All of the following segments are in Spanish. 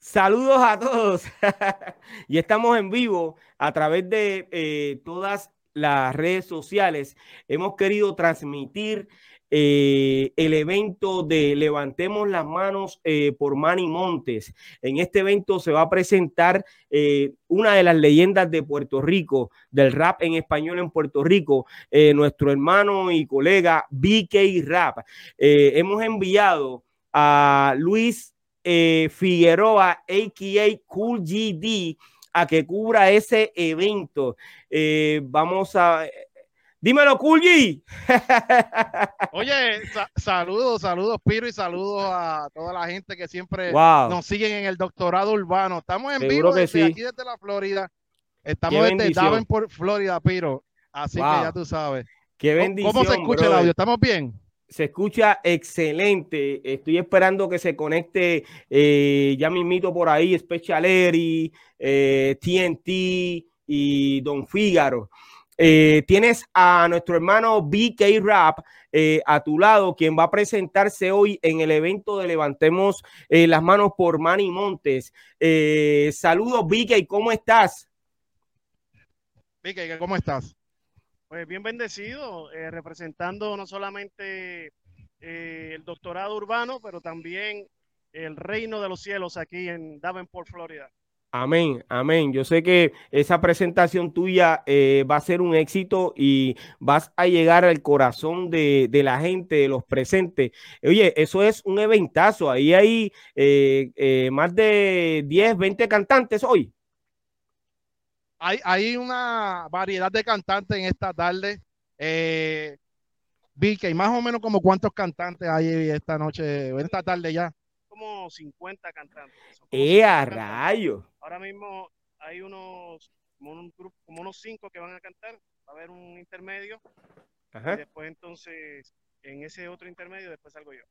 Saludos a todos. y estamos en vivo a través de eh, todas las redes sociales. Hemos querido transmitir eh, el evento de Levantemos las manos eh, por Manny Montes. En este evento se va a presentar una de las leyendas de Puerto Rico, del rap en español en Puerto Rico, nuestro hermano y colega BK Rap. hemos enviado a Luis eh, Figueroa, a.k.a. Cool GD, a que cubra ese evento. Eh, vamos a... Dímelo, Cool G. Oye, saludos, saludos, Piro, y saludos a toda la gente que siempre nos siguen en el doctorado urbano. Estamos en vivo desde aquí desde la Florida. Estamos desde Davenport, Florida, Piro. Así que ya tú sabes. Qué bendición. ¿Cómo se escucha el audio? ¿Estamos bien? Se escucha excelente. Estoy esperando que se conecte eh, ya mismito por ahí Special Eri, TNT eh, y Don Fígaro. Eh, tienes a nuestro hermano BK Rap a tu lado, quien va a presentarse hoy en el evento de Levantemos las manos por Manny Montes. saludos, BK, ¿cómo estás? BK, ¿cómo estás? Pues bien bendecido, eh, representando no solamente eh, el doctorado urbano, pero también el reino de los cielos aquí en Davenport, Florida. Amén, amén. Yo sé que esa presentación tuya eh, va a ser un éxito y vas a llegar al corazón de, la gente, de los presentes. Oye, eso es un eventazo. Ahí hay más de 10, 20 cantantes hoy hay, hay una variedad de cantantes en esta tarde. Eh, que más o menos como cuántos cantantes hay esta noche, en esta tarde ya. Como 50 cantantes. ¡Eh, a rayo! Ahora mismo hay unos, como, un grupo, como unos cinco que van a cantar. Va a haber un intermedio. Y después entonces, en ese otro intermedio, después salgo yo.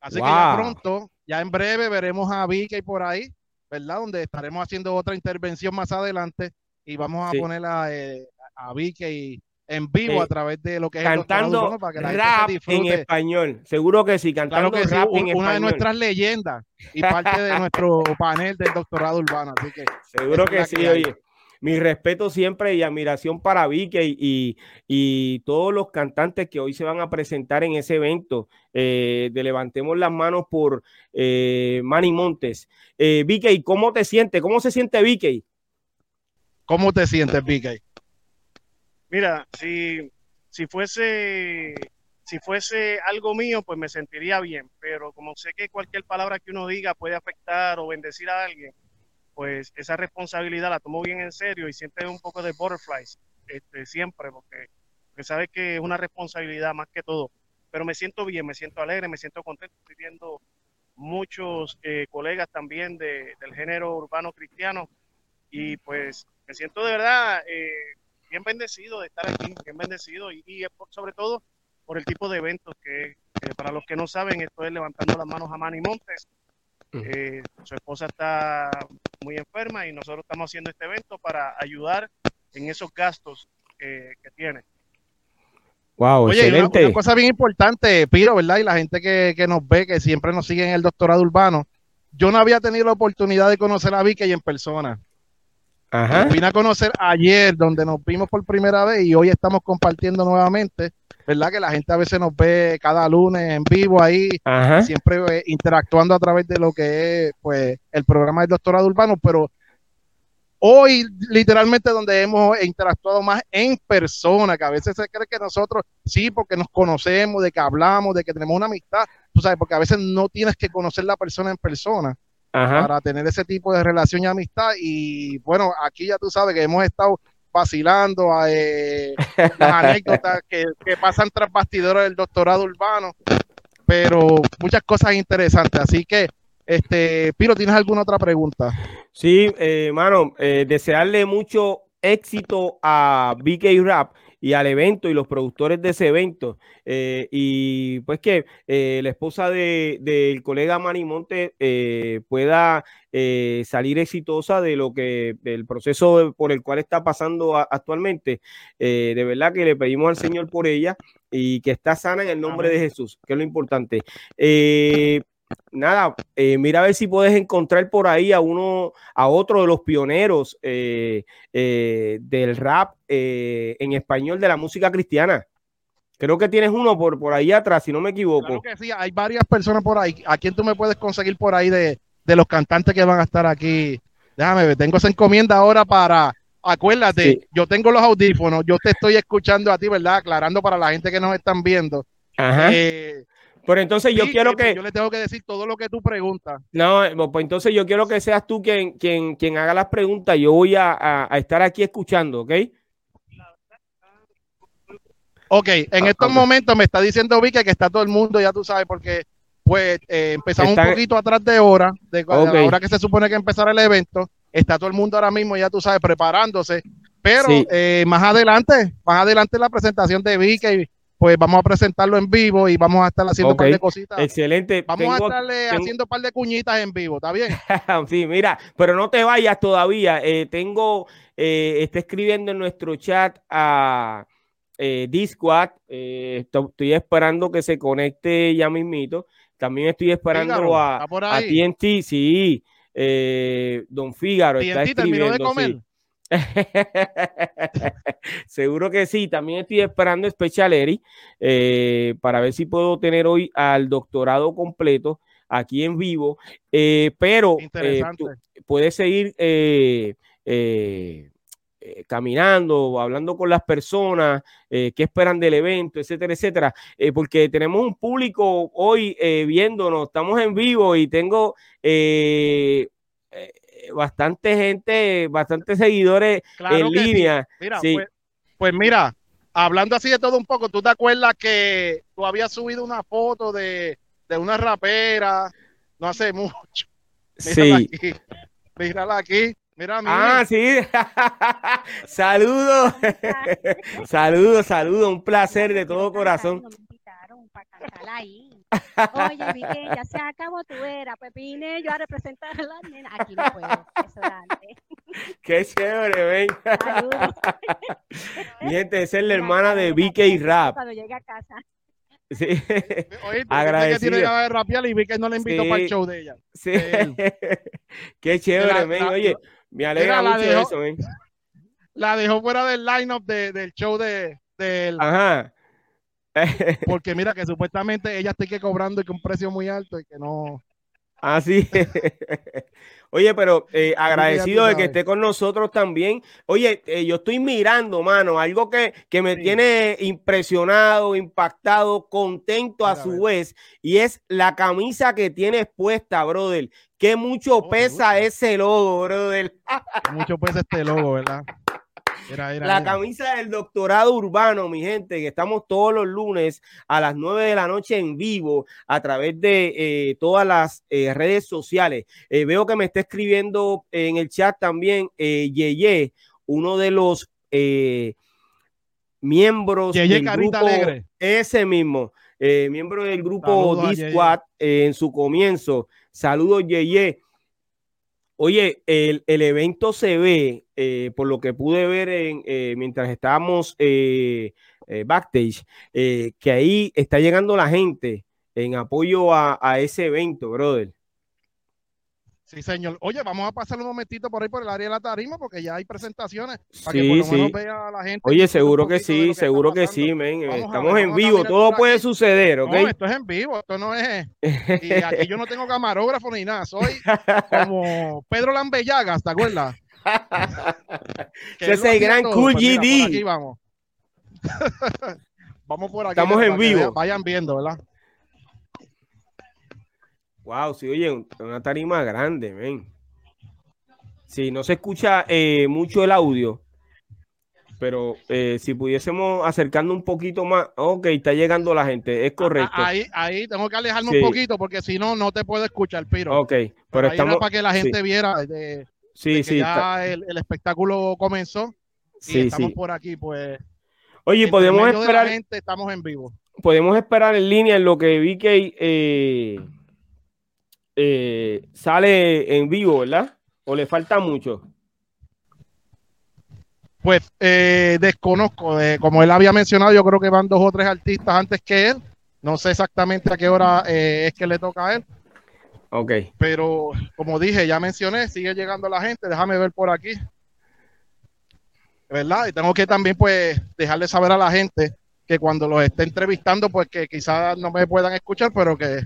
Así que ya pronto, ya en breve veremos a Vicky por ahí. ¿Verdad? Donde estaremos haciendo otra intervención más adelante y vamos a poner a, eh, a Vicky en vivo a través de lo que es cantando para que rap en español. Seguro que sí, cantando rap en español. Una de nuestras leyendas y parte de nuestro panel del doctorado urbano. Así que seguro que sí, oye mi respeto siempre y admiración para Vicky y, y, todos los cantantes que hoy se van a presentar en ese evento eh, de Levantemos las manos por eh, Manny Montes. Eh, Vicky, ¿cómo te sientes? ¿Cómo se siente Vicky? ¿Cómo te sientes, Vicky? Mira, si, si fuese si fuese algo mío, pues me sentiría bien, pero como sé que cualquier palabra que uno diga puede afectar o bendecir a alguien, pues esa responsabilidad la tomo bien en serio y siente un poco de butterflies este, siempre, porque, sabe que es una responsabilidad más que todo. Pero me siento bien, me siento alegre, me siento contento. Estoy viendo muchos eh, colegas también de, del género urbano cristiano y pues me siento de verdad eh, bien bendecido de estar aquí, bien bendecido y, sobre todo por el tipo de eventos que, para los que no saben, esto es levantando las manos a Manny Montes. Eh, su esposa está muy enferma y nosotros estamos haciendo este evento para ayudar en esos gastos que, tiene. Wow, Oye, excelente. Una, cosa bien importante, Piro, ¿verdad? Y la gente que, nos ve, que siempre nos sigue en el doctorado urbano. Yo no había tenido la oportunidad de conocer a Vicky en persona. Ajá. Vine a conocer ayer, donde nos vimos por primera vez y hoy estamos compartiendo nuevamente. ¿Verdad? Que la gente a veces nos ve cada lunes en vivo ahí, siempre eh, interactuando a través de lo que es pues el programa del doctorado urbano, pero hoy literalmente donde hemos interactuado más en persona, que a veces se cree que nosotros sí, porque nos conocemos, de que hablamos, de que tenemos una amistad, tú sabes, porque a veces no tienes que conocer la persona en persona para tener ese tipo de relación y amistad. Y bueno, aquí ya tú sabes que hemos estado vacilando eh, las anécdotas que, pasan tras bastidores del doctorado urbano, pero muchas cosas interesantes. Así que, este, Piro, ¿tienes alguna otra pregunta? Sí, eh, mano, eh, desearle mucho éxito a BK Rap y al evento y los productores de ese evento. Eh, y pues que eh, la esposa del de, colega Manimonte eh, pueda salir exitosa de lo que, del proceso por el cual está pasando actualmente. de verdad que le pedimos al Señor por ella y que está sana en el nombre de Jesús, que es lo importante. Nada, eh, mira a ver si puedes encontrar por ahí a uno, a otro de los pioneros del rap en español de la música cristiana. Creo que tienes uno por, por ahí atrás, si no me equivoco. Claro que sí, hay varias personas por ahí. ¿A quién tú me puedes conseguir por ahí de, los cantantes que van a estar aquí? Déjame ver, tengo esa encomienda ahora para, acuérdate, yo tengo los audífonos, yo te estoy escuchando a ti, ¿verdad? Aclarando para la gente que nos están viendo. Ajá. Eh, pero entonces yo quiero pues, que. Yo le tengo que decir todo lo que tú preguntas. No, pues entonces yo quiero que seas tú quien, quien, quien haga las preguntas. Yo voy a, a estar aquí escuchando, ¿ok? Ok, en ah, estos momentos me está diciendo Vicky que está todo el mundo, ya tú sabes, porque pues eh, empezamos un poquito atrás de hora, de, la hora que se supone que empezara el evento. Está todo el mundo ahora mismo, ya tú sabes, preparándose. Pero eh, más adelante, más adelante la presentación de Vicky, pues vamos a presentarlo en vivo y vamos a estar haciendo un par de cositas. Excelente. Vamos a estarle haciendo un par de cuñitas en vivo, ¿está bien? sí, mira, pero no te vayas todavía. Eh, tengo, está escribiendo en nuestro chat a eh, Discord. Eh, estoy esperando que se conecte ya mismito. También estoy esperando a, a, TNT, sí. Eh, don Fígaro está escribiendo. Seguro que sí. También estoy esperando Special Eri eh, para ver si puedo tener hoy al doctorado completo aquí en vivo. pero puedes seguir eh, caminando, hablando con las personas, eh, qué esperan del evento, etcétera, etcétera, eh, porque tenemos un público hoy viéndonos, estamos en vivo y tengo bastante gente, bastantes seguidores en línea. Mira, pues, pues, mira, hablando así de todo un poco, ¿tú te acuerdas que tú habías subido una foto de, una rapera no hace mucho? sí. Aquí, mírala aquí. Mira, ah, sí. saludos. saludos, saludos. Un placer de todo corazón. Oye, vi que ya se acabó tu era, pues vine yo a representar a la nena. Aquí no puedo, eso grande. Qué chévere, ven. Saludos. Mi gente, es la hermana de BK Rap. Cuando llegue a casa. Sí. Oye, agradecido. Que tiene que rapiar y vi que no le invitó para el show de ella. Sí. Qué chévere, men. Oye, me alegra mucho dejó, eso, ¿eh? La dejó fuera del lineup de, del show de, del. Ajá. porque mira que supuestamente ella está que cobrando y que un precio muy alto y que no. Ah, sí. Oye, pero eh, agradecido de que esté con nosotros también. Oye, eh, yo estoy mirando, mano, algo que, que me tiene impresionado, impactado, contento a su vez, y es la camisa que tienes puesta, brother. Que mucho oh, pesa ese logo, brother. mucho pesa este logo, ¿verdad? La camisa del doctorado urbano, mi gente, que estamos todos los lunes a las 9 de la noche en vivo a través de eh, todas las eh, redes sociales. Eh, veo que me está escribiendo en el chat también Yeye, uno de los miembros del grupo, Alegre. ese mismo, miembro del grupo Disquad en su comienzo. Saludos, Yeye. Oye, el, evento se ve, eh, por lo que pude ver en, eh, mientras estábamos eh, backstage, que ahí está llegando la gente en apoyo a, ese evento, brother. Sí, señor. Oye, vamos a pasar un momentito por ahí por el área de la tarima porque ya hay presentaciones para que por lo menos vea la gente. Oye, seguro que sí, seguro que sí, men. Estamos en vivo, todo puede suceder, ¿ok? No, esto es en vivo, esto no es. Y aquí yo no tengo camarógrafo ni nada, soy como Pedro Lambellagas, ¿te acuerdas? Ese es el gran Cool pues GD. aquí vamos. vamos por aquí. Estamos en vivo. Vayan viendo, ¿verdad? Wow, sí, oye, una tarima grande, ven. Sí, no se escucha eh, mucho el audio, pero eh, si pudiésemos acercarnos un poquito más, ok, está llegando la gente, es correcto. Ahí, ahí tengo que alejarme un poquito porque si no, no te puedo escuchar, Piro. Ok, pero, estamos para que la gente viera de, sí, sí, ya el, espectáculo comenzó. Y sí, estamos por aquí, pues. Oye, podemos esperar. gente, estamos en vivo. Podemos esperar en línea en lo que vi que eh, eh, sale en vivo, ¿verdad? ¿O le falta mucho? Pues eh, desconozco, eh, como él había mencionado, yo creo que van dos o tres artistas antes que él. No sé exactamente a qué hora es que le toca a él, Ok. Pero como dije, ya mencioné, sigue llegando la gente, déjame ver por aquí. ¿Verdad? Y tengo que también pues dejarle saber a la gente que cuando los esté entrevistando, pues que quizás no me puedan escuchar, pero que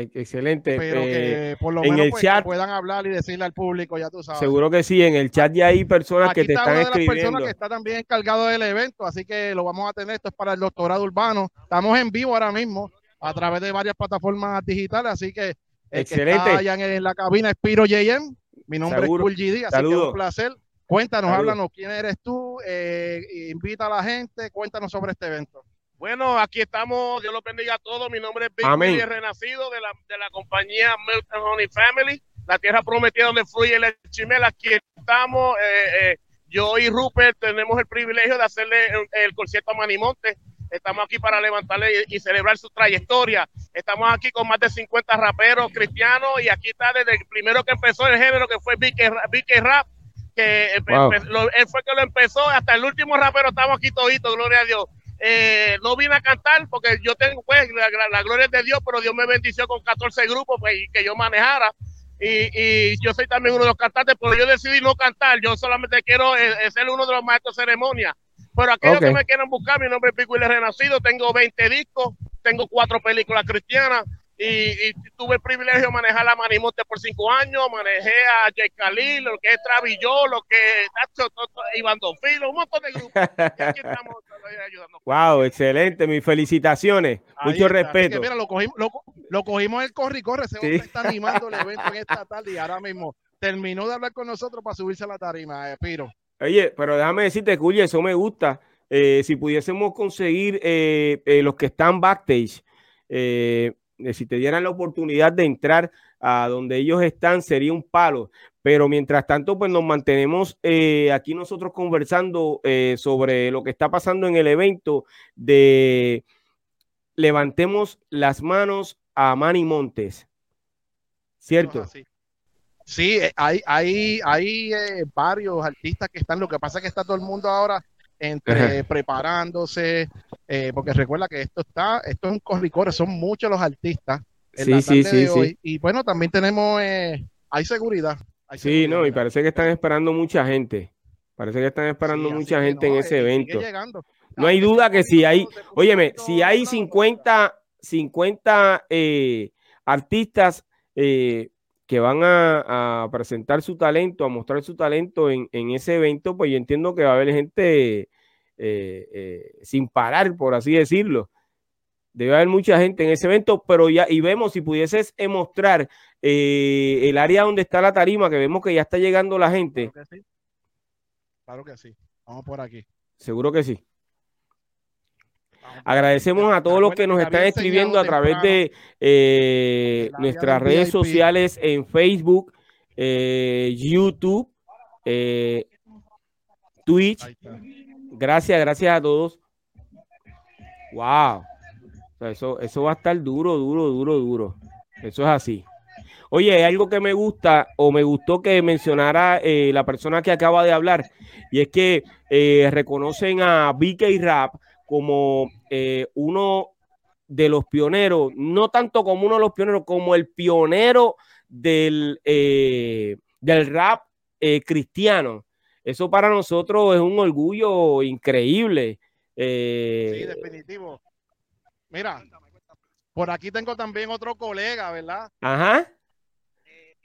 Excelente. Pero que eh, por lo menos pues, puedan hablar y decirle al público, ya tú sabes. Seguro que sí, en el chat ya hay personas que te están una de escribiendo. Las personas que está también encargado del evento, así que lo vamos a tener. Esto es para el doctorado urbano. Estamos en vivo ahora mismo a través de varias plataformas digitales, así que el Excelente. que está allá en, la cabina es Piro JM. Mi nombre es Cool GD, así que es un placer. Cuéntanos, háblanos quién eres tú, eh, invita a la gente, cuéntanos sobre este evento. Bueno, aquí estamos, Dios lo bendiga a todos. Mi nombre es Big Renacido de la, de la compañía Milton Honey Family, la tierra prometida donde fluye el chimel. Aquí estamos, eh, eh, yo y Rupert tenemos el privilegio de hacerle el, concierto a Manimonte. Estamos aquí para levantarle y, celebrar su trayectoria. Estamos aquí con más de 50 raperos cristianos y aquí está desde el primero que empezó el género que fue Vicky Rap, que él fue que lo empezó, hasta el último rapero estamos aquí toditos, gloria a Dios. Eh, no vine a cantar porque yo tengo, pues, la, gloria es de Dios, pero Dios me bendició con 14 grupos pues, que yo manejara. Y, yo soy también uno de los cantantes, pero yo decidí no cantar. Yo solamente quiero eh, eh, ser uno de los maestros de ceremonia. Pero aquellos que me quieran buscar, mi nombre es Pico y Renacido. Tengo 20 discos, tengo cuatro películas cristianas y, tuve el privilegio de manejar a Manimonte por cinco años, manejé a Jay Khalil, lo que es Travilló, lo que es Iván Donfilo, un montón de grupos. Y aquí estamos ayudando. Wow, excelente, mis felicitaciones, mucho respeto. mira, lo cogimos, lo, cogimos en el corre y corre, ese hombre está animando el evento en esta tarde y ahora mismo terminó de hablar con nosotros para subirse a la tarima, eh, Piro. Oye, pero déjame decirte, Cuya, eso me gusta. Eh, si pudiésemos conseguir eh, eh los que están backstage, eh, si te dieran la oportunidad de entrar a donde ellos están, sería un palo. Pero mientras tanto, pues nos mantenemos eh, aquí nosotros conversando eh, sobre lo que está pasando en el evento de Levantemos las manos a Manny Montes. ¿Cierto? Sí, eh, hay, hay, hay varios artistas que están, lo que pasa es que está todo el mundo ahora entre preparándose, eh, porque recuerda que esto está, esto es un corricore, son muchos los artistas en la tarde de hoy. Y bueno, también tenemos, eh, hay seguridad. sí, no, y parece que están esperando mucha gente. Parece que están esperando mucha gente en ese evento. No hay duda que si hay, óyeme, si hay 50, 50 eh, artistas que van a, presentar su talento, a mostrar su talento en, en, ese evento, pues yo entiendo que va a haber gente eh, eh, sin parar, por así decirlo. Debe haber mucha gente en ese evento, pero ya, y vemos si pudieses mostrar eh, el área donde está la tarima, que vemos que ya está llegando la gente. Claro que sí. Vamos por aquí. Seguro que sí. Agradecemos a todos los que nos están escribiendo a través de nuestras redes sociales en Facebook, YouTube, Twitch. Gracias, gracias a todos. Wow. eso, eso va a estar duro, duro, duro, duro. Eso es así. Oye, hay algo que me gusta o me gustó que mencionara eh, la persona que acaba de hablar, y es que eh, reconocen a BK Rap como eh, uno de los pioneros, no tanto como uno de los pioneros, como el pionero del, del rap cristiano. Eso para nosotros es un orgullo increíble. Eh, sí, definitivo. Mira, por aquí tengo también otro colega, ¿verdad? Ajá.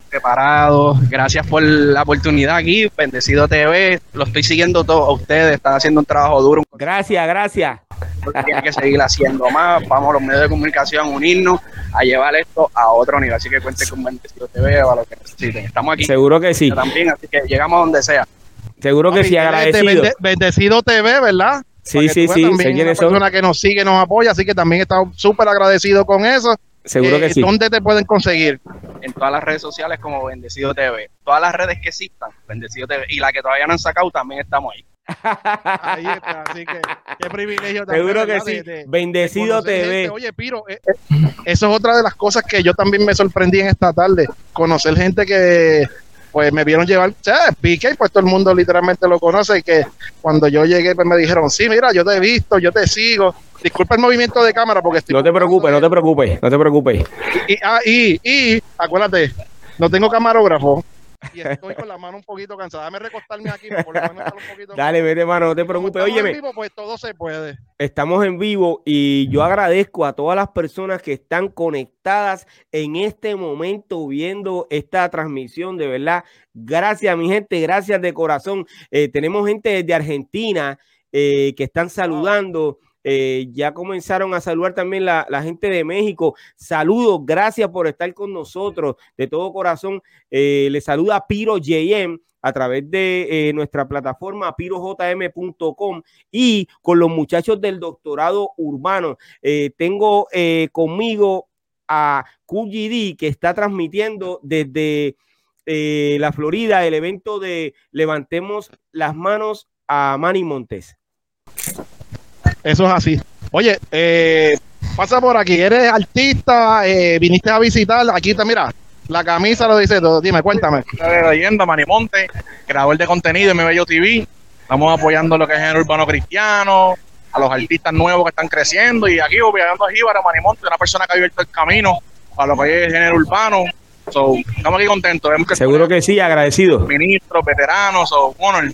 Preparado, gracias por la oportunidad aquí, Bendecido TV, lo estoy siguiendo todos a ustedes, están haciendo un trabajo duro. Gracias, gracias. Tienen que seguir haciendo más, vamos los medios de comunicación unirnos a llevar esto a otro nivel, así que cuenten con Bendecido TV o a lo que necesiten. Estamos aquí. Seguro que sí. También, así que llegamos a donde sea. Seguro que sí, agradecido. Bendecido TV, ¿verdad? Sí, sí, sí. También una persona que nos sigue, nos apoya, así que también estamos súper agradecidos con eso. Seguro que eh, sí. ¿Dónde te pueden conseguir? En todas las redes sociales como Bendecido TV. Todas las redes que existan, Bendecido TV. Y la que todavía no han sacado, también estamos ahí. ahí está, así que qué privilegio. Seguro que sí. Bendecido TV. Oye, Piro, eh, eso es otra de las cosas que yo también me sorprendí en esta tarde. Conocer gente que pues me vieron llevar, ¿sabes? Pique, pues todo el mundo literalmente lo conoce y que cuando yo llegué, pues me dijeron, sí, mira, yo te he visto, yo te sigo. Disculpa el movimiento de cámara porque estoy... No te preocupes, no te preocupes, no te preocupes. Y, ah, y, y acuérdate, no tengo camarógrafo, y estoy con la mano un poquito cansada. Dame recostarme aquí. Por lo menos un poquito Dale, vete, mano, no te preocupes. Óyeme. Vivo, pues todo se puede. Estamos en vivo y yo agradezco a todas las personas que están conectadas en este momento viendo esta transmisión. De verdad, gracias, mi gente, gracias de corazón. Eh, tenemos gente desde Argentina eh, que están saludando. Eh, ya comenzaron a saludar también la, gente de México. Saludos, gracias por estar con nosotros. De todo corazón, eh, le saluda Piro JM a través de eh, nuestra plataforma pirojm.com y con los muchachos del doctorado urbano. tengo conmigo a QGD que está transmitiendo desde la Florida el evento de Levantemos las manos a Manny Montes. Eso es así. Oye, eh, pasa por aquí, eres artista, eh, viniste a visitar, aquí está, mira, la camisa lo dice todo, dime, cuéntame. De leyenda, Manimonte, creador de contenido en Bello TV, estamos apoyando lo que es el urbano cristiano, a los artistas nuevos que están creciendo y aquí obviamente a Jíbara, Manimonte, una persona que ha abierto el camino a lo que es el género urbano. estamos aquí contentos. Seguro que sí, agradecido. Ministros, veteranos, o bueno,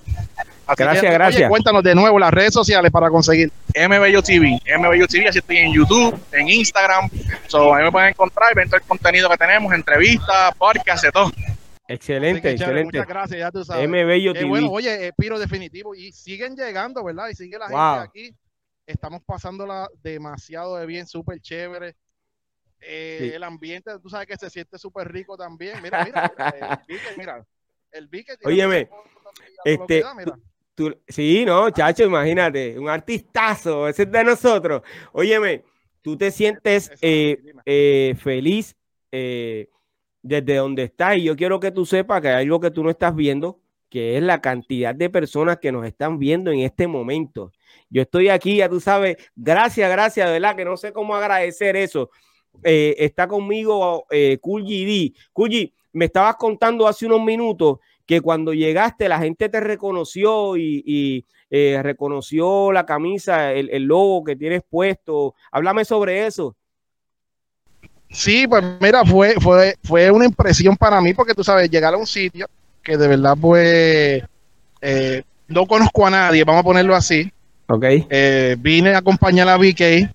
gracias, gracias. cuéntanos de nuevo las redes sociales para conseguir. MBello TV, MBello TV, así estoy en YouTube, en Instagram. So, ahí me pueden encontrar y ver todo el contenido que tenemos, entrevistas, podcast, de todo. Excelente, excelente. Muchas gracias, ya tú sabes. MBello TV. Bueno, oye, Piro definitivo. Y siguen llegando, ¿verdad? Y sigue la gente aquí. Estamos pasándola demasiado de bien, súper chévere. Eh, el ambiente, tú sabes que se siente súper rico también. Mira, mira, el bique, mira. El bique. Óyeme, este, sí, no, chacho, imagínate, un artistazo, ese es de nosotros. Óyeme, tú te sientes eh, eh, feliz eh, desde donde estás y yo quiero que tú sepas que hay algo que tú no estás viendo, que es la cantidad de personas que nos están viendo en este momento. Yo estoy aquí, ya tú sabes, gracias, gracias, de verdad, que no sé cómo agradecer eso. está conmigo eh, Cool me estabas contando hace unos minutos que cuando llegaste la gente te reconoció y, eh, reconoció la camisa, el, el, logo que tienes puesto. Háblame sobre eso. Sí, pues mira, fue, fue, fue una impresión para mí porque tú sabes, llegar a un sitio que de verdad pues eh, no conozco a nadie, vamos a ponerlo así. Ok. Eh, vine a acompañar a BK,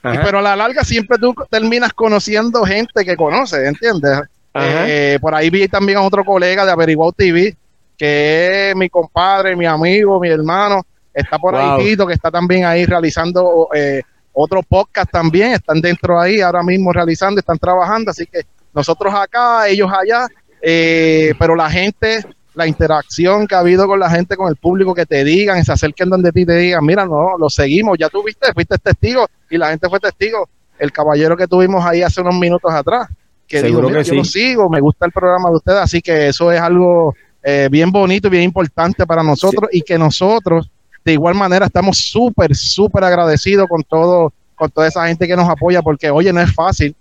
pero a la larga siempre tú terminas conociendo gente que conoces, ¿entiendes? Eh, por ahí vi también a otro colega de Averiguado TV, que es mi compadre, mi amigo, mi hermano. Está por ahí Tito, que está también ahí realizando eh, otro podcast también. Están dentro ahí ahora mismo realizando, están trabajando. Así que nosotros acá, ellos allá. Eh, pero la gente, la interacción que ha habido con la gente, con el público, que te digan, se acerquen donde ti te digan, mira, no, lo seguimos, ya tuviste, fuiste testigo y la gente fue testigo. El caballero que tuvimos ahí hace unos minutos atrás que Seguro digo, yo lo sigo, me gusta el programa de ustedes, así que eso es algo eh, bien bonito y bien importante para nosotros y que nosotros de igual manera estamos súper, súper agradecidos con todo, con toda esa gente que nos apoya, porque oye, no es fácil,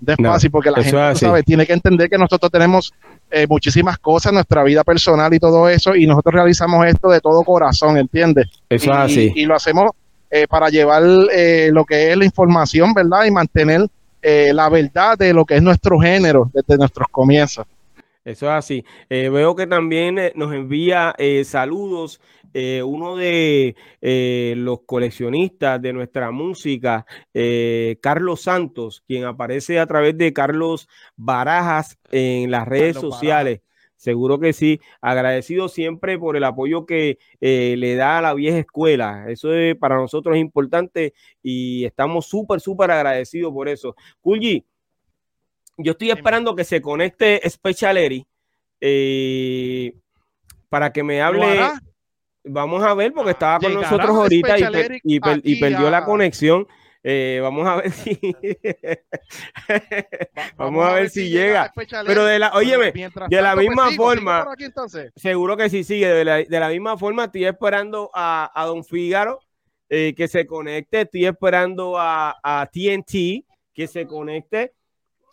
no es fácil, porque la gente sabe, tiene que entender que nosotros tenemos eh, muchísimas cosas en nuestra vida personal y todo eso, y nosotros realizamos esto de todo corazón, ¿entiendes? Eso y, es así. Y, lo hacemos eh, para llevar lo que es la información, ¿verdad? Y mantener eh, la verdad de lo que es nuestro género desde nuestros comienzos. Eso es así. Eh, veo que también eh, nos envía saludos uno de los coleccionistas de nuestra música, Carlos Santos, quien aparece a través de Carlos Barajas en las redes sociales. Seguro que sí. Agradecido siempre por el apoyo que eh, le da a la vieja escuela. Eso es, para nosotros es importante y estamos súper, súper agradecidos por eso. Kulji, yo estoy esperando que se conecte Special eh, para que me hable. Vamos a ver, porque estaba con nosotros ahorita y, y, perdió la conexión. Eh, vamos a ver si vamos, a ver, si llega. Pero de la, óyeme, de la pues, misma forma, seguro que sí sigue. De la, de la, misma forma, estoy esperando a, a Don Fígaro eh, que se conecte. Estoy esperando a, a, TNT que se conecte.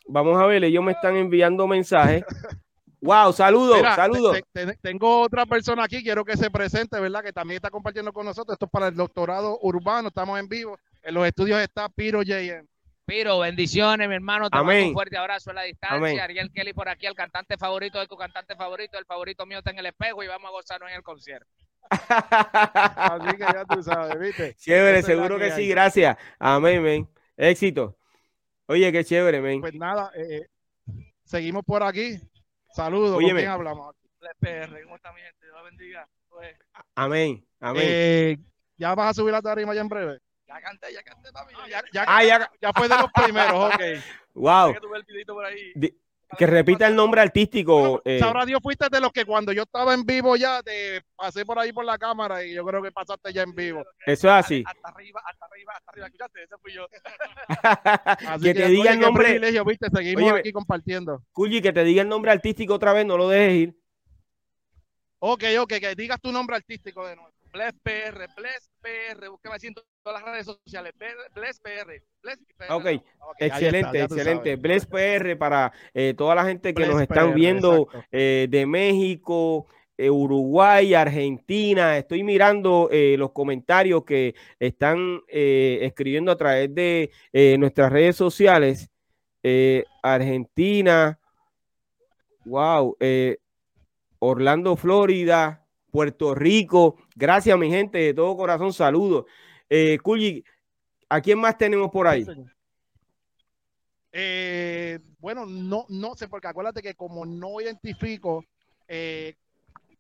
Vamos a ver, ellos me están enviando mensajes. Wow, saludos, saludos. tengo otra persona aquí, quiero que se presente, ¿verdad? Que también está compartiendo con nosotros. Esto es para el doctorado urbano, estamos en vivo. En los estudios está Piro JM. Piro, bendiciones, mi hermano. Te mando un fuerte abrazo a la distancia. Ariel Kelly por aquí, el cantante favorito de tu cantante favorito. El favorito mío está en el espejo y vamos a gozarnos en el concierto. Así que ya tú sabes, ¿viste? Chévere, seguro que, sí, gracias. Amén, men. Éxito. Oye, qué chévere, men. Pues nada, eh, eh, seguimos por aquí. Saludos, ¿con quién hablamos? PR, ¿cómo está mi gente? Dios bendiga. Pues, amén, amén. Eh, ¿Ya vas a subir la tarima ya en breve? Ya canté, ya canté, papi. ya, ya, ah, ya, ya, fue de los primeros, ok. Wow. Que repita el nombre artístico. eh. Sabrá Dios, fuiste de los que cuando yo estaba en vivo ya te pasé por ahí por la cámara y yo creo que pasaste ya en vivo. Eso es así. Hasta arriba, hasta arriba, hasta arriba. Escuchaste, ese fui yo. así que, te diga el nombre. ¿viste? Seguimos aquí compartiendo. Cuyi, que te diga el nombre artístico otra vez, no lo dejes ir. Ok, ok, que digas tu nombre artístico de nuevo. Bless PR, Bless PR, en todas las redes sociales, Bless PR, Bless PR. Ok, excelente, excelente. Bless PR para eh, toda la gente que nos están viendo eh, de México, eh, Uruguay, Argentina. Estoy mirando los comentarios que están escribiendo a través de nuestras redes sociales. Argentina, wow, Orlando, Florida, Puerto Rico. Gracias, mi gente, de todo corazón, saludos. Eh, ¿a quién más tenemos por ahí? Eh, bueno, no, no sé, porque acuérdate que como no identifico, eh,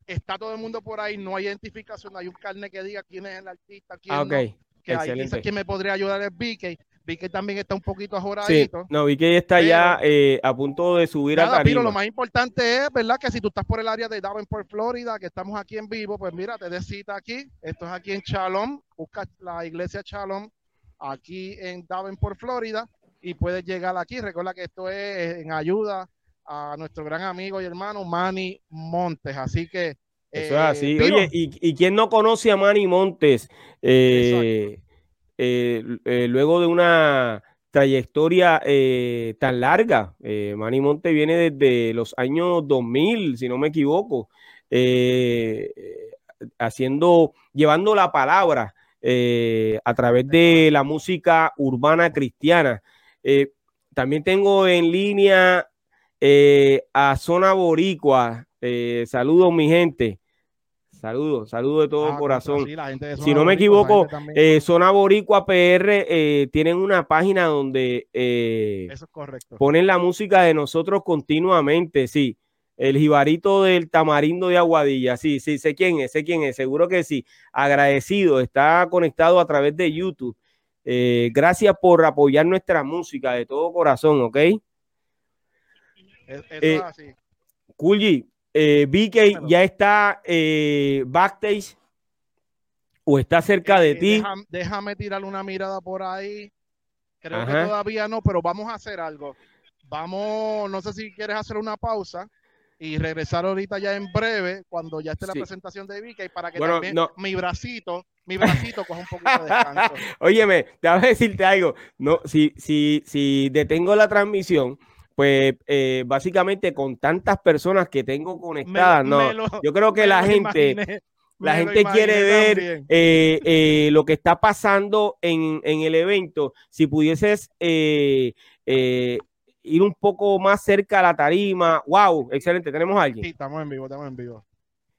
está todo el mundo por ahí, no hay identificación, hay un carnet que diga quién es el artista, quién ah, que Excelente. quién me podría ayudar es Vicky. Vi que también está un poquito ajoradito. Sí, no, vi que está ya eh, a punto de subir a tarima. Pero lo más importante es, ¿verdad? Que si tú estás por el área de Davenport, Florida, que estamos aquí en vivo, pues mira, te des cita aquí. Esto es aquí en Shalom. Busca la iglesia Shalom aquí en Davenport, Florida, y puedes llegar aquí. Recuerda que esto es en ayuda a nuestro gran amigo y hermano Manny Montes. Así que. Eso es así. Eh, Oye, ¿y, ¿y quién no conoce a Manny Montes? Eh, luego de una trayectoria eh, tan larga. Manny Monte viene desde los años 2000, si no me equivoco, haciendo, llevando la palabra a través de la música urbana cristiana. también tengo en línea a Zona Boricua. saludos, mi gente. Saludos, saludos de todo ah, corazón. si no me equivoco, eh, Zona Boricua PR eh, tienen una página donde eh, ponen la música de nosotros continuamente, sí. El jibarito del tamarindo de Aguadilla, sí, sí, sé quién es, sé quién es, seguro que sí. Agradecido, está conectado a través de YouTube. gracias por apoyar nuestra música de todo corazón, ¿ok? Es, eso así. Eh, vi que ya está eh, backstage o está cerca de eh, ti. Déjame, tirarle una mirada por ahí. Creo que todavía no, pero vamos a hacer algo. Vamos, no sé si quieres hacer una pausa y regresar ahorita ya en breve cuando ya esté la presentación de Vicky para que también mi bracito, mi bracito coja un poquito de descanso. Óyeme, te voy a decirte algo. No, si, si, si detengo la transmisión, pues eh, básicamente con tantas personas que tengo conectadas, no, yo creo que la gente, la gente quiere ver eh, eh, lo que está pasando en, el evento. Si pudieses ir un poco más cerca a la tarima, wow, excelente, tenemos a alguien. Sí, estamos en vivo, estamos en vivo.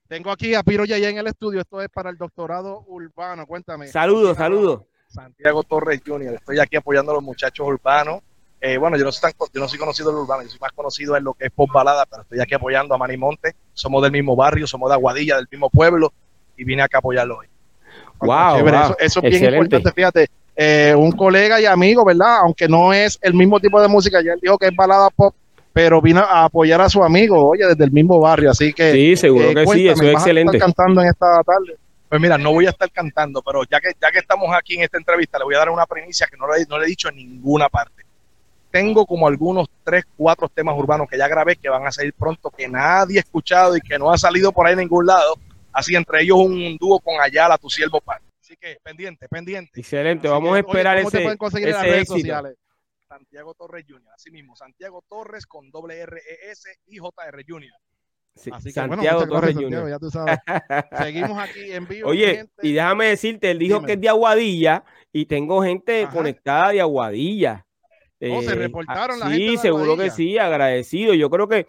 Tengo aquí a Piro Yaya en el estudio, esto es para el doctorado urbano, cuéntame. Saludos, saludos. Santiago Torres Jr., estoy aquí apoyando a los muchachos urbanos eh, bueno, yo no, soy yo no soy conocido en el urbano, yo soy más conocido en lo que es pop balada, pero estoy aquí apoyando a Manny Monte. Somos del mismo barrio, somos de Aguadilla, del mismo pueblo, y vine acá a apoyarlo hoy. Wow, Eso, es bien importante, fíjate. Eh, un colega y amigo, ¿verdad? Aunque no es el mismo tipo de música, ya él dijo que es balada pop, pero vino a apoyar a su amigo, oye, desde el mismo barrio, así que... Sí, seguro eh, que sí, eso es excelente. cantando en esta tarde? Pues mira, no voy a estar cantando, pero ya que, ya que estamos aquí en esta entrevista, le voy a dar una primicia que no no le he dicho en ninguna parte tengo como algunos tres, cuatro temas urbanos que ya grabé que van a salir pronto, que nadie ha escuchado y que no ha salido por ahí en ningún lado. Así entre ellos un dúo con Ayala, tu siervo pan. Así que pendiente, pendiente. Excelente, vamos a esperar ese, pueden conseguir en las redes sociales? Santiago Torres Jr., así mismo, Santiago Torres con doble R E S y JR Jr. Santiago Torres Junior. Seguimos aquí en vivo. Oye, y déjame decirte, él dijo que es de Aguadilla y tengo gente conectada de Aguadilla. Oh, se eh, reportaron la Sí, seguro que sí, agradecido. Yo creo que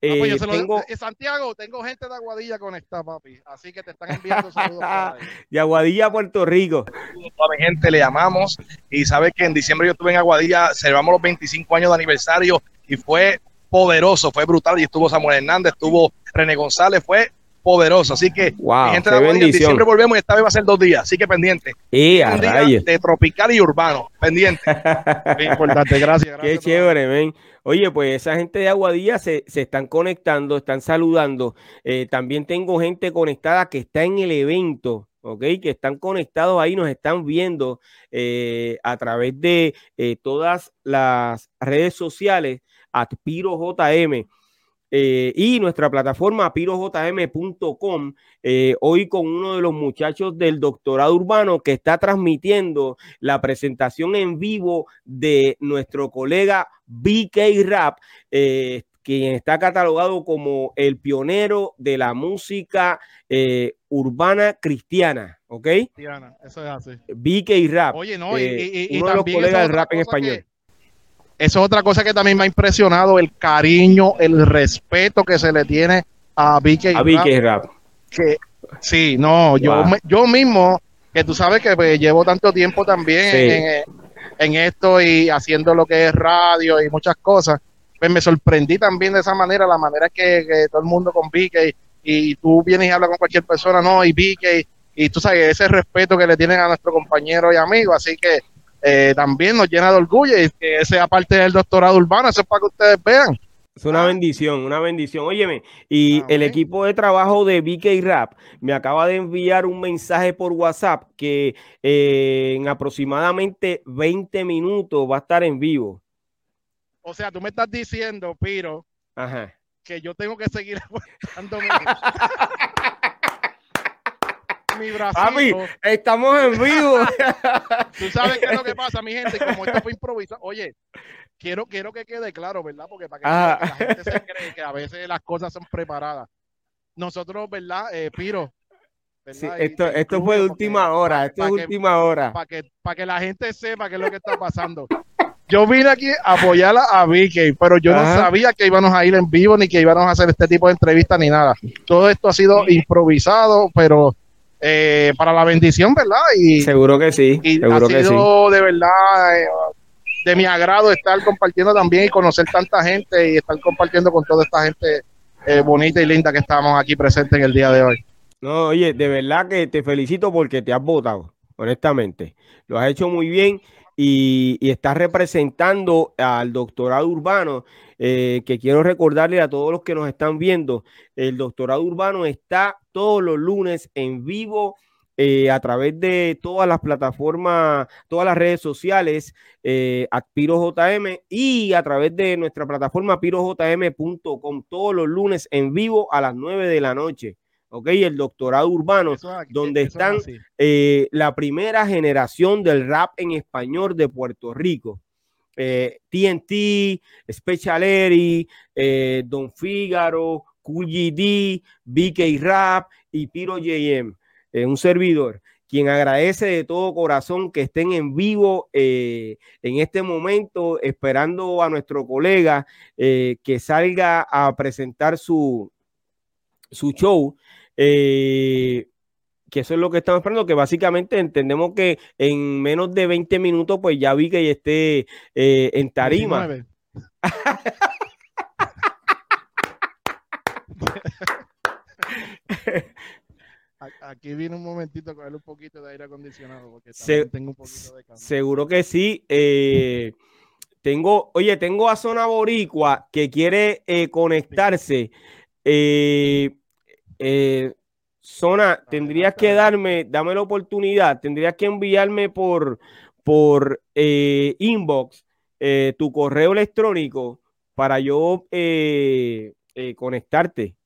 pues eh, tengo... Eh, Santiago, tengo gente de Aguadilla conectada, papi. Así que te están enviando saludos. de Aguadilla, Puerto Rico. Toda mi gente le llamamos. Y sabes que en diciembre yo estuve en Aguadilla, celebramos los 25 años de aniversario y fue poderoso, fue brutal. Y estuvo Samuel Hernández, estuvo René González, fue poderoso. Así que, wow, gente de en diciembre volvemos y esta vez va a ser dos días. Así que pendiente. Y de tropical y urbano. Pendiente. importante, gracias, Qué chévere, ven. Oye, pues esa gente de Aguadilla se, se están conectando, están saludando. Eh, también tengo gente conectada que está en el evento, ¿ok? Que están conectados ahí, nos están viendo eh, a través de eh, todas las redes sociales, Aspiro JM. Eh, y nuestra plataforma pirojm.com, eh, hoy con uno de los muchachos del doctorado urbano que está transmitiendo la presentación en vivo de nuestro colega BK Rap, eh, quien está catalogado como el pionero de la música urbana cristiana, ¿ok? Cristiana, eso es así. BK Rap, Oye, no, y, uno de los colegas del rap en español. Eso es otra cosa que también me ha impresionado, el cariño, el respeto que se le tiene a BK a Rap. Que, sí, no, yo, yo mismo, que tú sabes que pues, llevo tanto tiempo también en, esto y haciendo lo que es radio y muchas cosas, pues me sorprendí también de esa manera, la manera que, todo el mundo con BK y, tú vienes y hablas con cualquier persona, no, y BK, y tú sabes ese respeto que le tienen a nuestro compañero y amigo, así que eh, también nos llena de orgullo y que sea parte del doctorado urbano, eso es para que ustedes vean. Es una ah. bendición, una bendición. Óyeme, y el equipo de trabajo de BK Rap me acaba de enviar un mensaje por WhatsApp que eh, en aproximadamente 20 minutos va a estar en vivo. O sea, tú me estás diciendo, Piro, que yo tengo que seguir mi brazo. estamos en vivo. Tú sabes qué es lo que pasa, mi gente, como esto fue improvisado. Oye, quiero, quiero que quede claro, ¿verdad? Porque para que la gente se cree que a veces las cosas son preparadas. Nosotros, ¿verdad? Eh, Piro. esto, esto fue de última hora, esto es última hora. Para que, para que la gente sepa qué es lo que está pasando. Yo vine aquí a apoyarla a Vicky, pero yo no sabía que íbamos a ir en vivo ni que íbamos a hacer este tipo de entrevistas ni nada. Todo esto ha sido improvisado, pero eh, para la bendición, ¿verdad? Y, seguro que sí. Y seguro ha sido de verdad eh, de mi agrado estar compartiendo también y conocer tanta gente y estar compartiendo con toda esta gente eh, bonita y linda que estamos aquí presentes en el día de hoy. No, oye, de verdad que te felicito porque te has votado, honestamente. Lo has hecho muy bien y, estás representando al doctorado urbano eh, que quiero recordarle a todos los que nos están viendo, el doctorado urbano está todos los lunes en vivo. Eh, a través de todas las plataformas, todas las redes sociales, eh, JM y a través de nuestra plataforma pirojm.com todos los lunes en vivo a las 9 de la noche. ¿Ok? El doctorado urbano, donde están eh, la primera generación del rap en español de Puerto Rico. Eh, TNT, Special eh, Don Figaro, Cool GD, BK Rap y Piro JM, eh, un servidor quien agradece de todo corazón que estén en vivo eh, en este momento, esperando a nuestro colega que salga a presentar su, su show que eso es lo que estamos esperando, que básicamente entendemos que en menos de 20 minutos, pues ya vi que esté eh, en tarima. Aquí viene un momentito a coger un poquito de aire acondicionado porque tengo un poquito de Seguro que sí. Eh, tengo, oye, tengo a Zona Boricua que quiere eh, conectarse. Eh, Zona, tendrías que darme, dame la oportunidad, tendrías que enviarme por, por eh, inbox eh, tu correo electrónico para yo eh, conectarte.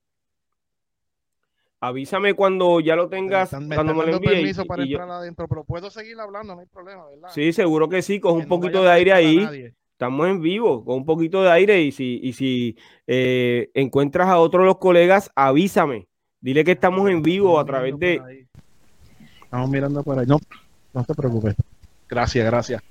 Avísame cuando ya lo tengas, cuando me, lo envíes. permiso para entrar adentro, pero puedo seguir hablando, no hay problema, ¿verdad? Sí, seguro que sí, coge un poquito de aire ahí. Estamos en vivo con un poquito de aire y si, y si eh, encuentras a otro de los colegas, avísame. Dile que estamos en vivo a través de... Estamos mirando por ahí. No, no te preocupes. Gracias, gracias.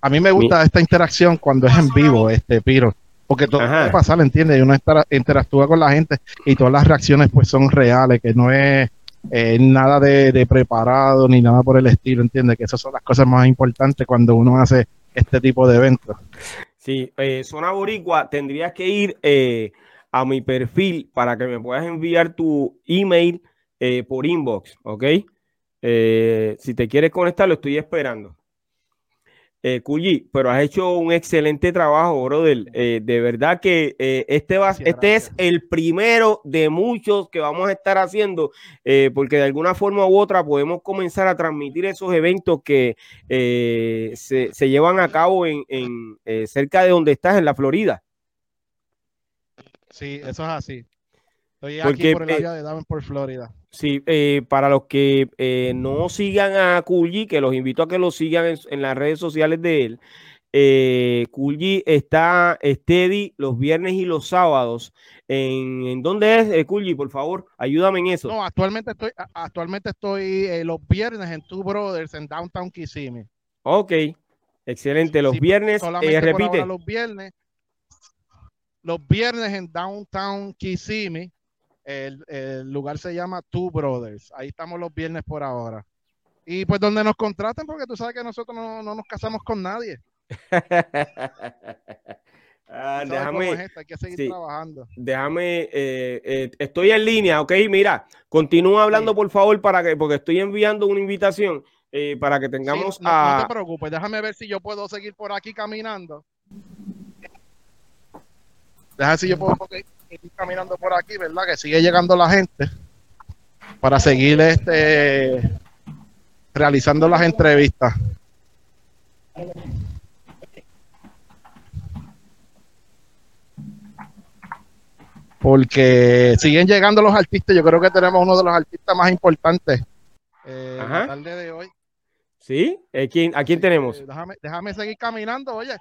A mí me gusta esta interacción cuando es en vivo, este Piro. Porque todo puede pasar, ¿entiendes? Y uno interactúa con la gente y todas las reacciones pues son reales, que no es eh, nada de, preparado ni nada por el estilo, ¿entiendes? Que esas son las cosas más importantes cuando uno hace este tipo de eventos. Sí, eh, Zona Boricua, tendrías que ir eh, a mi perfil para que me puedas enviar tu email eh, por inbox, ¿ok? si te quieres conectar, lo estoy esperando. Eh, pero has hecho un excelente trabajo, brother. Eh, de verdad que eh, este, va, este es el primero de muchos que vamos a estar haciendo, eh, porque de alguna forma u otra podemos comenzar a transmitir esos eventos que se, se, llevan a cabo en, en cerca de donde estás, en la Florida. Sí, eso es así. Estoy aquí por el área de Davenport, Florida. Sí, eh, para los que eh, no sigan a Kulji, que los invito a que lo sigan en, las redes sociales de él. Eh, está steady los viernes y los sábados. ¿En, dónde es eh, Por favor, ayúdame en eso. No, actualmente estoy, actualmente estoy eh, los viernes en Two Brothers en Downtown Kissimmee. Ok, excelente. Los viernes, repite. los viernes, los viernes en Downtown Kissimmee el, lugar se llama Two Brothers. Ahí estamos los viernes por ahora. Y pues donde nos contraten, porque tú sabes que nosotros no, nos casamos con nadie. Ah, déjame, hay que seguir trabajando. Déjame, eh, eh, estoy en línea, ok, mira, continúa hablando por favor para que, porque estoy enviando una invitación eh, para que tengamos no, te preocupes, déjame ver si yo puedo seguir por aquí caminando. Déjame si yo puedo ir caminando por aquí, ¿verdad? Que sigue llegando la gente para seguir este realizando las entrevistas. Porque siguen llegando los artistas. Yo creo que tenemos uno de los artistas más importantes eh, la tarde de hoy. ¿Sí? ¿A quién, ¿a quién tenemos? déjame, déjame seguir caminando, oye.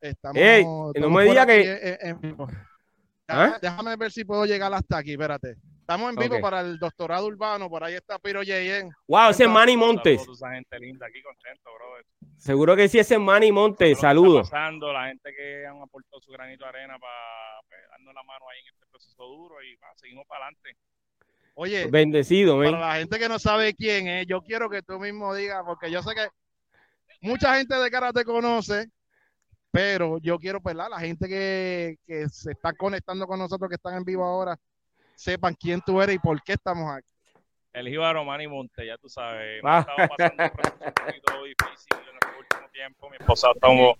Estamos, no me diga que. ¿Ah? Déjame ver si puedo llegar hasta aquí, espérate. Estamos en vivo para el doctorado urbano, por ahí está Piro Yeyen. Wow, ese es Manny Montes. Seguro que sí, ese es Manny Montes. Saludos. la gente que han aportado su granito de arena para pues, darnos la mano ahí en este proceso duro y seguimos para adelante. Oye, bendecido, para la gente que no sabe quién es, yo quiero que tú mismo digas, porque yo sé que mucha gente de cara te conoce, pero yo quiero, pues, la gente que, se está conectando con nosotros, que están en vivo ahora, sepan quién tú eres y por qué estamos aquí. El hijo de Román y Monte, ya tú sabes. Ah. Estaba pasando un proceso un poquito difícil en el último tiempo. Mi esposa está en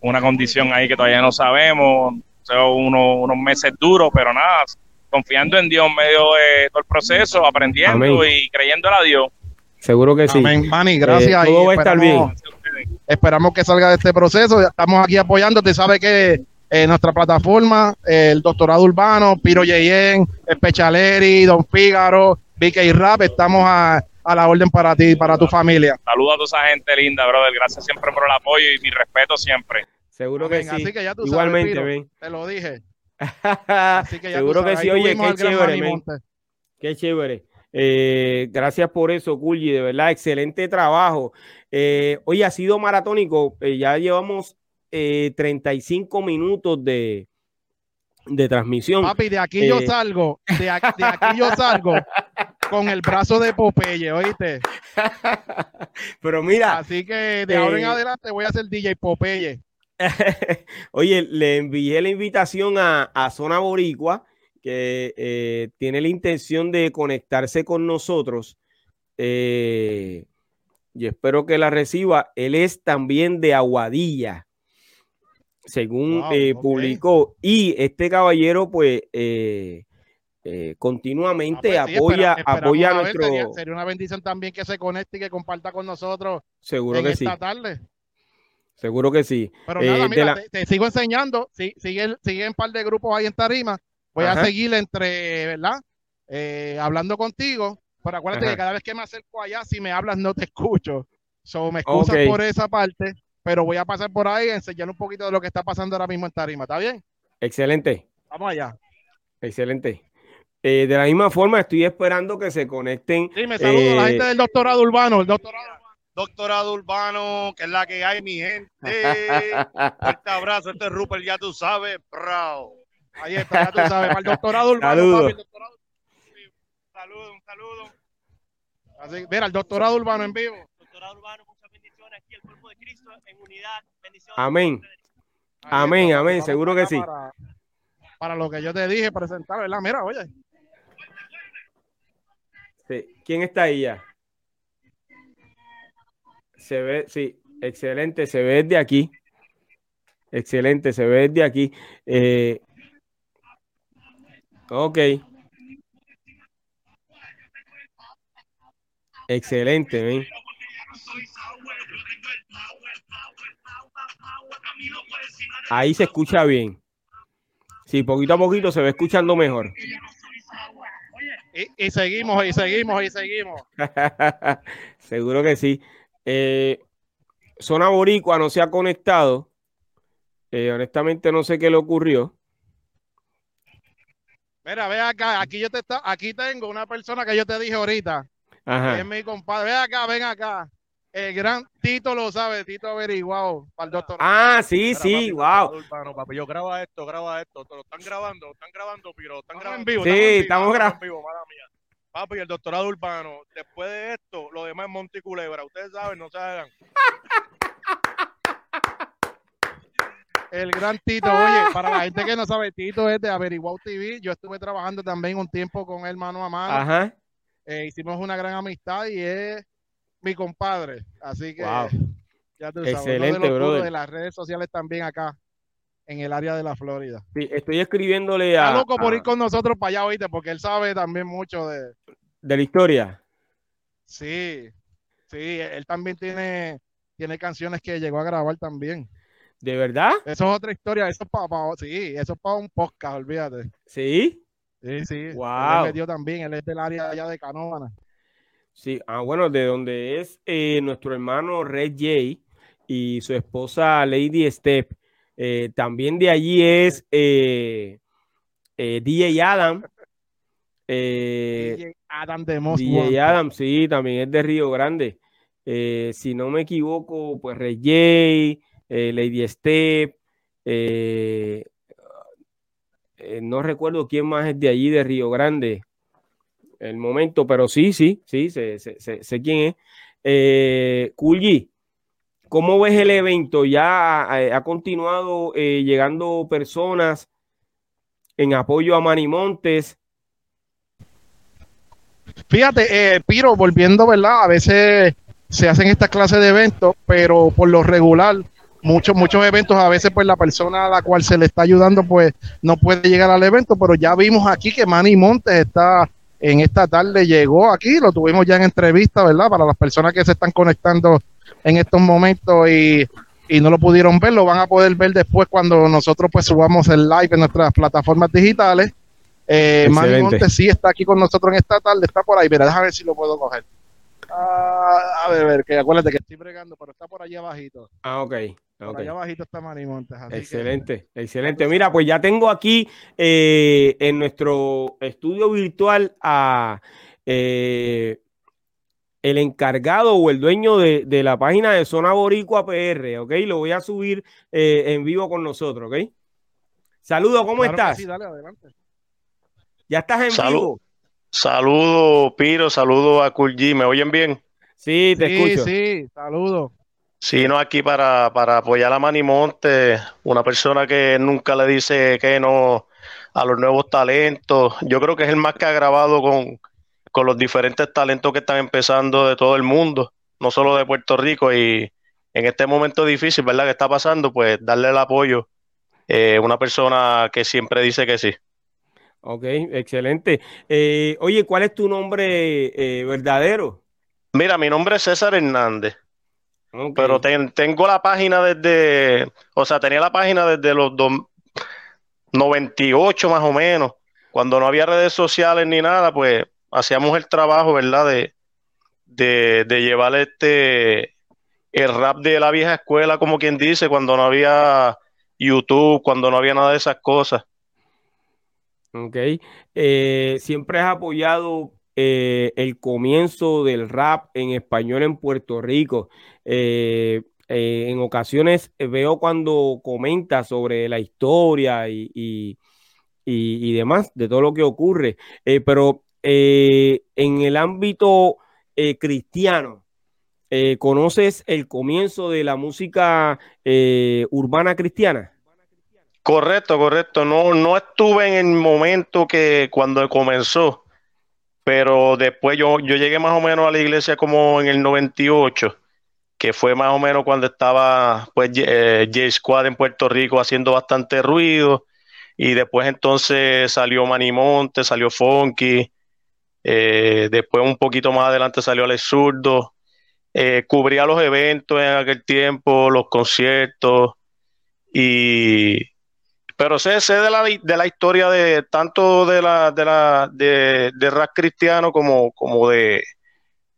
una condición ahí que todavía no sabemos. O unos, meses duros, pero nada, confiando en Dios en medio de todo el proceso, aprendiendo y creyendo a Dios. Seguro que sí. Amén, Manny, gracias. Eh, todo va a estar bien. Esperamos que salga de este proceso. Estamos aquí apoyándote. Sabe que eh, nuestra plataforma, el doctorado urbano, Piro Yeyen, Pechaleri, Don Fígaro, y Rap, estamos a, la orden para ti y para tu familia. Saludos a toda esa gente linda, brother. Gracias siempre por el apoyo y mi respeto siempre. Seguro que sí. Así que ya tú Igualmente, sabes, te lo dije. Así que ya Seguro que sí. Oye, qué chévere, Qué chévere. Eh, gracias por eso, Kulji, de verdad, excelente trabajo. Eh, hoy ha sido maratónico, eh, ya llevamos 35 minutos de, de transmisión. Papi, de aquí yo salgo, de aquí, yo salgo con el brazo de Popeye, ¿oíste? Pero mira. Así que de ahora en adelante voy a ser DJ Popeye. Oye, le envié la invitación a, a Zona Boricua que eh, tiene la intención de conectarse con nosotros. Eh, y espero que la reciba. Él es también de Aguadilla, según eh, publicó. Y este caballero, pues, continuamente ah, pues apoya, apoya a nuestro. Sería, una bendición también que se conecte y que comparta con nosotros. Seguro que esta tarde. Seguro que sí. Pero nada, mira, te, sigo enseñando. Sí, sigue, sigue un par de grupos ahí en Tarima voy a seguir entre, ¿verdad? Eh, hablando contigo, pero acuérdate que cada vez que me acerco allá, si me hablas no te escucho. So, me excusas por esa parte. pero voy a pasar por ahí y enseñar un poquito de lo que está pasando ahora mismo en Tarima. ¿Está bien? Excelente. Vamos allá. Excelente. Eh, de la misma forma, estoy esperando que se conecten. Sí, me saludo a la gente del doctorado urbano. El doctorado, doctorado urbano, que es la que hay, mi gente. Fuerte abrazo, este es Rupert, ya tú sabes, bravo. Ahí está, ya tú sabes, para el doctorado urbano. Saludos. Saludos, un saludo. Así, mira, el doctorado urbano en vivo. Doctorado urbano, muchas bendiciones aquí, el cuerpo de Cristo en unidad. Bendiciones. Amén. Amén, amén, seguro que sí. Para, para, lo que yo te dije, presentar, ¿verdad? Mira, oye. Sí. ¿Quién está ahí ya? Se ve, sí, excelente, se ve desde aquí. Excelente, se ve desde aquí. Eh, ok. Excelente, ¿ven? Ahí se escucha bien. Sí, poquito a poquito se va escuchando mejor. Y, seguimos, y seguimos, y seguimos. Seguro que sí. Eh, Zona Boricua no se ha conectado. Eh, honestamente no sé qué le ocurrió. Mira, ve acá, aquí yo te está, aquí tengo una persona que yo te dije ahorita. Es mi compadre. Ven acá, ven acá. El gran Tito lo sabe, Tito averiguado para el doctor. Ah, sí, sí, wow. papi, yo graba esto, graba esto. Lo están grabando, están grabando, pero están grabando en vivo. Sí, estamos grabando. en vivo, Papi, el doctorado urbano, después de esto, lo demás es Monticulebra. Ustedes saben, no se hagan. El gran Tito, oye, para la gente que no sabe, Tito es de Averiguado TV. Yo estuve trabajando también un tiempo con él mano a mano. Ajá. Eh, hicimos una gran amistad y es mi compadre. Así que ya tú Excelente, sabes, uno de, las redes sociales también acá en el área de la Florida. Sí, estoy escribiéndole a. Está loco por ir con nosotros para allá, oíste, porque él sabe también mucho de. De la historia. Sí, sí, él también tiene, tiene canciones que llegó a grabar también. ¿De verdad? Eso es otra historia, eso es para, sí, eso es para un podcast, olvídate. ¿Sí? Sí, sí. Wow. Él metió también, él es del área allá de Canóvana. Sí, ah, bueno, de donde es eh, nuestro hermano Red J y su esposa Lady Step. Eh, también de allí es eh, DJ Adam. DJ Adam de Most DJ Adam, sí, también es de Río Grande. si no me equivoco, pues Red J, Lady Step, no recuerdo quién más es de allí, de Río Grande el momento, pero sí, sí, sí, sé, quién es. Eh, ¿cómo ves el evento? ¿Ya ha, continuado eh, llegando personas en apoyo a Manimontes? Fíjate, eh, Piro, volviendo, ¿verdad? A veces se hacen estas clases de eventos, pero por lo regular, muchos, muchos eventos, a veces pues la persona a la cual se le está ayudando, pues no puede llegar al evento, pero ya vimos aquí que Manny Montes está en esta tarde llegó aquí, lo tuvimos ya en entrevista, ¿verdad? Para las personas que se están conectando en estos momentos y, no lo pudieron ver, lo van a poder ver después cuando nosotros pues subamos el live en nuestras plataformas digitales. Eh, Manny Montes sí está aquí con nosotros en esta tarde, está por ahí, mira, déjame ver si lo puedo coger. Ah, a ver, a ver, que acuérdate que estoy bregando, pero está por allí abajito. Ah, ok. Por allá abajito está Montes. Excelente, excelente. Mira, pues ya tengo aquí eh, en nuestro estudio virtual a eh, el encargado o el dueño de, la página de Zona Boricua PR, ¿ok? Lo voy a subir eh, en vivo con nosotros, ¿ok? Saludos, ¿cómo estás? Sí, dale, adelante. Ya estás en vivo. Saludos, Piro, saludos a Cool ¿Me oyen bien? Sí, te escucho. Sí, saludos. Sí, no, aquí para, para apoyar a Manny Monte, una persona que nunca le dice que no a los nuevos talentos. Yo creo que es el más que ha grabado con, los diferentes talentos que están empezando de todo el mundo, no solo de Puerto Rico. Y en este momento difícil, ¿verdad? Que está pasando, pues darle el apoyo. Eh, una persona que siempre dice que sí. Ok, excelente. Eh, oye, ¿cuál es tu nombre eh, verdadero? Mira, mi nombre es César Hernández. Pero tengo la página desde, o sea, tenía la página desde los 98 más o menos. Cuando no había redes sociales ni nada, pues hacíamos el trabajo, ¿verdad? De, de, de llevar este, el rap de la vieja escuela, como quien dice, cuando no había YouTube, cuando no había nada de esas cosas. Ok. Eh, siempre has apoyado eh, el comienzo del rap en español en Puerto Rico. Eh, en ocasiones veo cuando comenta sobre la historia y, y, demás, de todo lo que ocurre, pero en el ámbito cristiano, ¿conoces el comienzo de la música urbana cristiana? Correcto, correcto. No, no estuve en el momento que cuando comenzó, pero después yo, yo llegué más o menos a la iglesia como en el 98, que fue más o menos cuando estaba pues eh, J-Squad en Puerto Rico haciendo bastante ruido, y después entonces salió Manimonte, salió Funky, eh, después un poquito más adelante salió Alex Zurdo, eh, cubría los eventos en aquel tiempo, los conciertos, y pero sé, sé de la, de la historia de tanto de la de la de, rap cristiano como, como de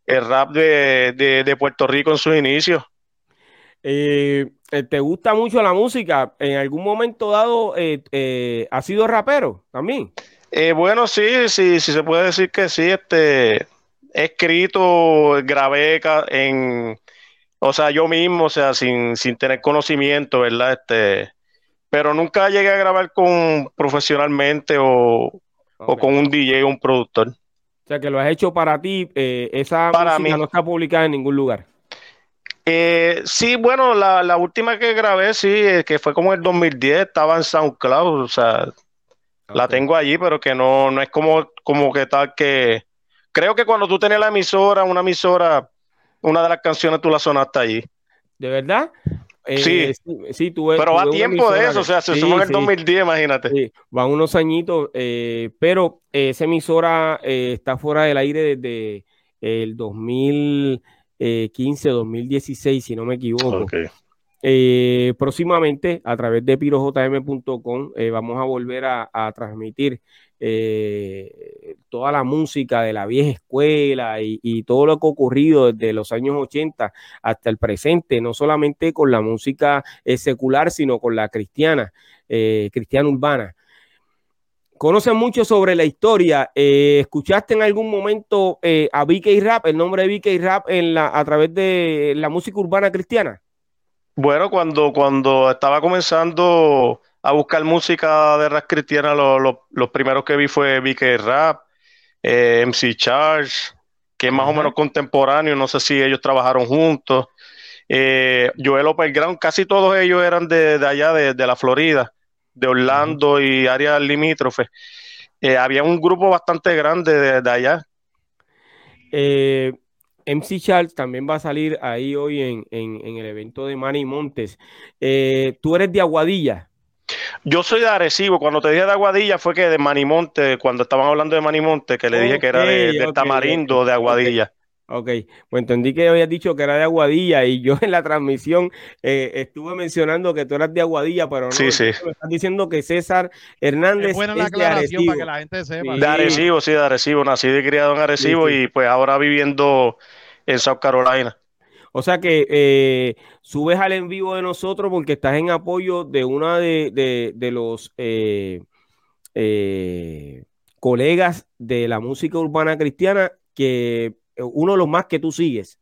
el rap de, Puerto Rico en sus inicios. Eh, eh, ¿Te gusta mucho la música? ¿En algún momento dado eh, has sido rapero también? bueno, sí, sí, sí se puede decir que sí. Este, he escrito, grabé en, o sea, yo mismo, o sea, sin, sin tener conocimiento, ¿verdad? Este, pero nunca llegué a grabar con profesionalmente o, con un DJ o un productor. O sea, que lo has hecho para ti, eh, esa para música no está publicada en ningún lugar. Eh, sí, bueno, la, última que grabé, sí, eh, que fue como el 2010, estaba en SoundCloud, o sea, la tengo allí, pero que no, no es como, como que tal que... Creo que cuando tú tenías la emisora, una emisora, una de las canciones tú la sonaste allí. ¿De verdad? Eh, sí, sí, pero va tiempo de eso, o sea, se sumó en el 2010, imagínate. Sí, van unos añitos, eh, pero esa emisora eh, está fuera del aire desde el 2015, 2016, si no me equivoco. próximamente, a través de pirojm.com, vamos a volver a, a transmitir eh, toda la música de la vieja escuela y, todo lo que ha ocurrido desde los años 80 hasta el presente, no solamente con la música eh, secular, sino con la cristiana, eh, cristiana urbana. Conocen mucho sobre la historia. ¿Escuchaste en algún momento a BK Rap, el nombre de BK Rap en la, a través de la música urbana cristiana? Bueno, cuando, cuando estaba comenzando a buscar música de rap cristiana, los primeros que vi fue BK Rap, eh, MC Charge, que es más o menos contemporáneo, no sé si ellos trabajaron juntos. Eh, Joel Ground, casi todos ellos eran de, allá, de, la Florida, de Orlando y áreas limítrofes. Eh, había un grupo bastante grande de, allá. Eh, MC Charles también va a salir ahí hoy en, el evento de Manny Montes. ¿Tú eres de Aguadilla? Yo soy de Arecibo. Cuando te dije de Aguadilla fue que de Manimonte, cuando estaban hablando de Manimonte, que le dije que era de, Tamarindo, de Aguadilla. Ok, pues entendí que habías dicho que era de Aguadilla y yo en la transmisión eh, estuve mencionando que tú eras de Aguadilla, pero no. Sí, sí. Me estás diciendo que César Hernández. Es buena la aclaración para que la gente sepa. De Arecibo, sí, de Arecibo. Nací y criado en Arecibo y pues ahora viviendo en South Carolina. O sea que eh, subes al en vivo de nosotros porque estás en apoyo de una de, los eh, eh, colegas de la música urbana cristiana, que uno de los más que tú sigues.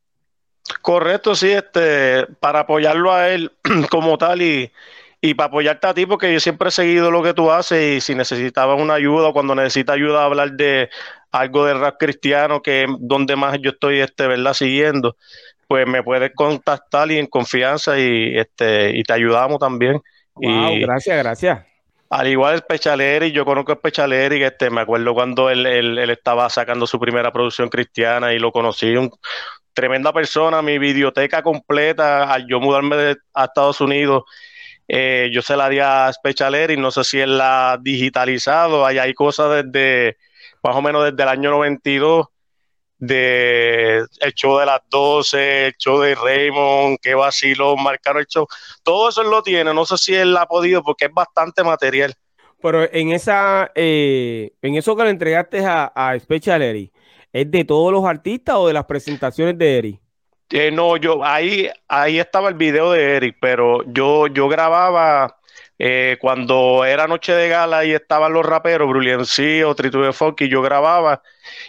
Correcto, sí, este, para apoyarlo a él como tal y, y para apoyarte a ti, porque yo siempre he seguido lo que tú haces y si necesitabas una ayuda o cuando necesitas ayuda hablar de algo de rap cristiano, que es donde más yo estoy, este, ¿verdad? Siguiendo pues me puedes contactar y en confianza y este y te ayudamos también. y, gracias, gracias. Al igual el Pechaleri, yo conozco el Pechaleri, que este, me acuerdo cuando él, estaba sacando su primera producción cristiana y lo conocí, un, tremenda persona, mi videoteca completa, al yo mudarme de, a Estados Unidos, eh, yo se la di a Spechaleri, no sé si él la ha digitalizado, ahí hay cosas desde, más o menos desde el año 92, de el show de las 12, el show de Raymond, que vacilo, marcaron el show. Todo eso él lo tiene. No sé si él ha podido porque es bastante material. Pero en esa, eh, en eso que le entregaste a, a Special Eri, ¿es de todos los artistas o de las presentaciones de Eri? Eh, no, yo ahí, ahí estaba el video de Eric, pero yo, yo grababa eh, cuando era noche de gala y estaban los raperos, Brulien C o Tritu Funky, yo grababa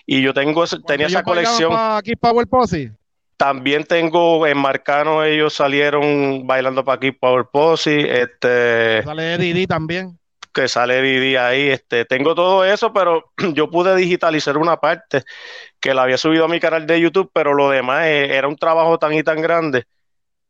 y yo tengo tenía esa colección. aquí Power Posse. También tengo en Marcano, ellos salieron bailando para aquí Power Posse. Este, sale Didi también. Que sale Didi ahí. Este, tengo todo eso, pero yo pude digitalizar una parte que la había subido a mi canal de YouTube, pero lo demás eh, era un trabajo tan y tan grande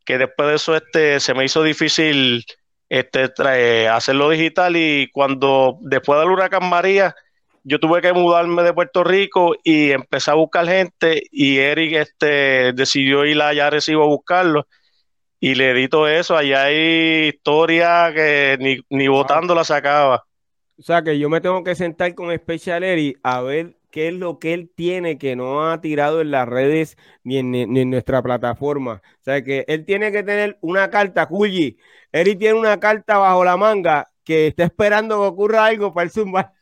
que después de eso este, se me hizo difícil este, hacerlo digital y cuando después del huracán María, yo tuve que mudarme de Puerto Rico y empecé a buscar gente y Eric este, decidió ir allá recibo a buscarlo y le edito eso, allá hay historia que ni, ni votando la sacaba. O sea que yo me tengo que sentar con Special Eric a ver qué es lo que él tiene que no ha tirado en las redes ni en, ni en nuestra plataforma. O sea que él tiene que tener una carta, Culli, Eric tiene una carta bajo la manga que está esperando que ocurra algo para el zumba.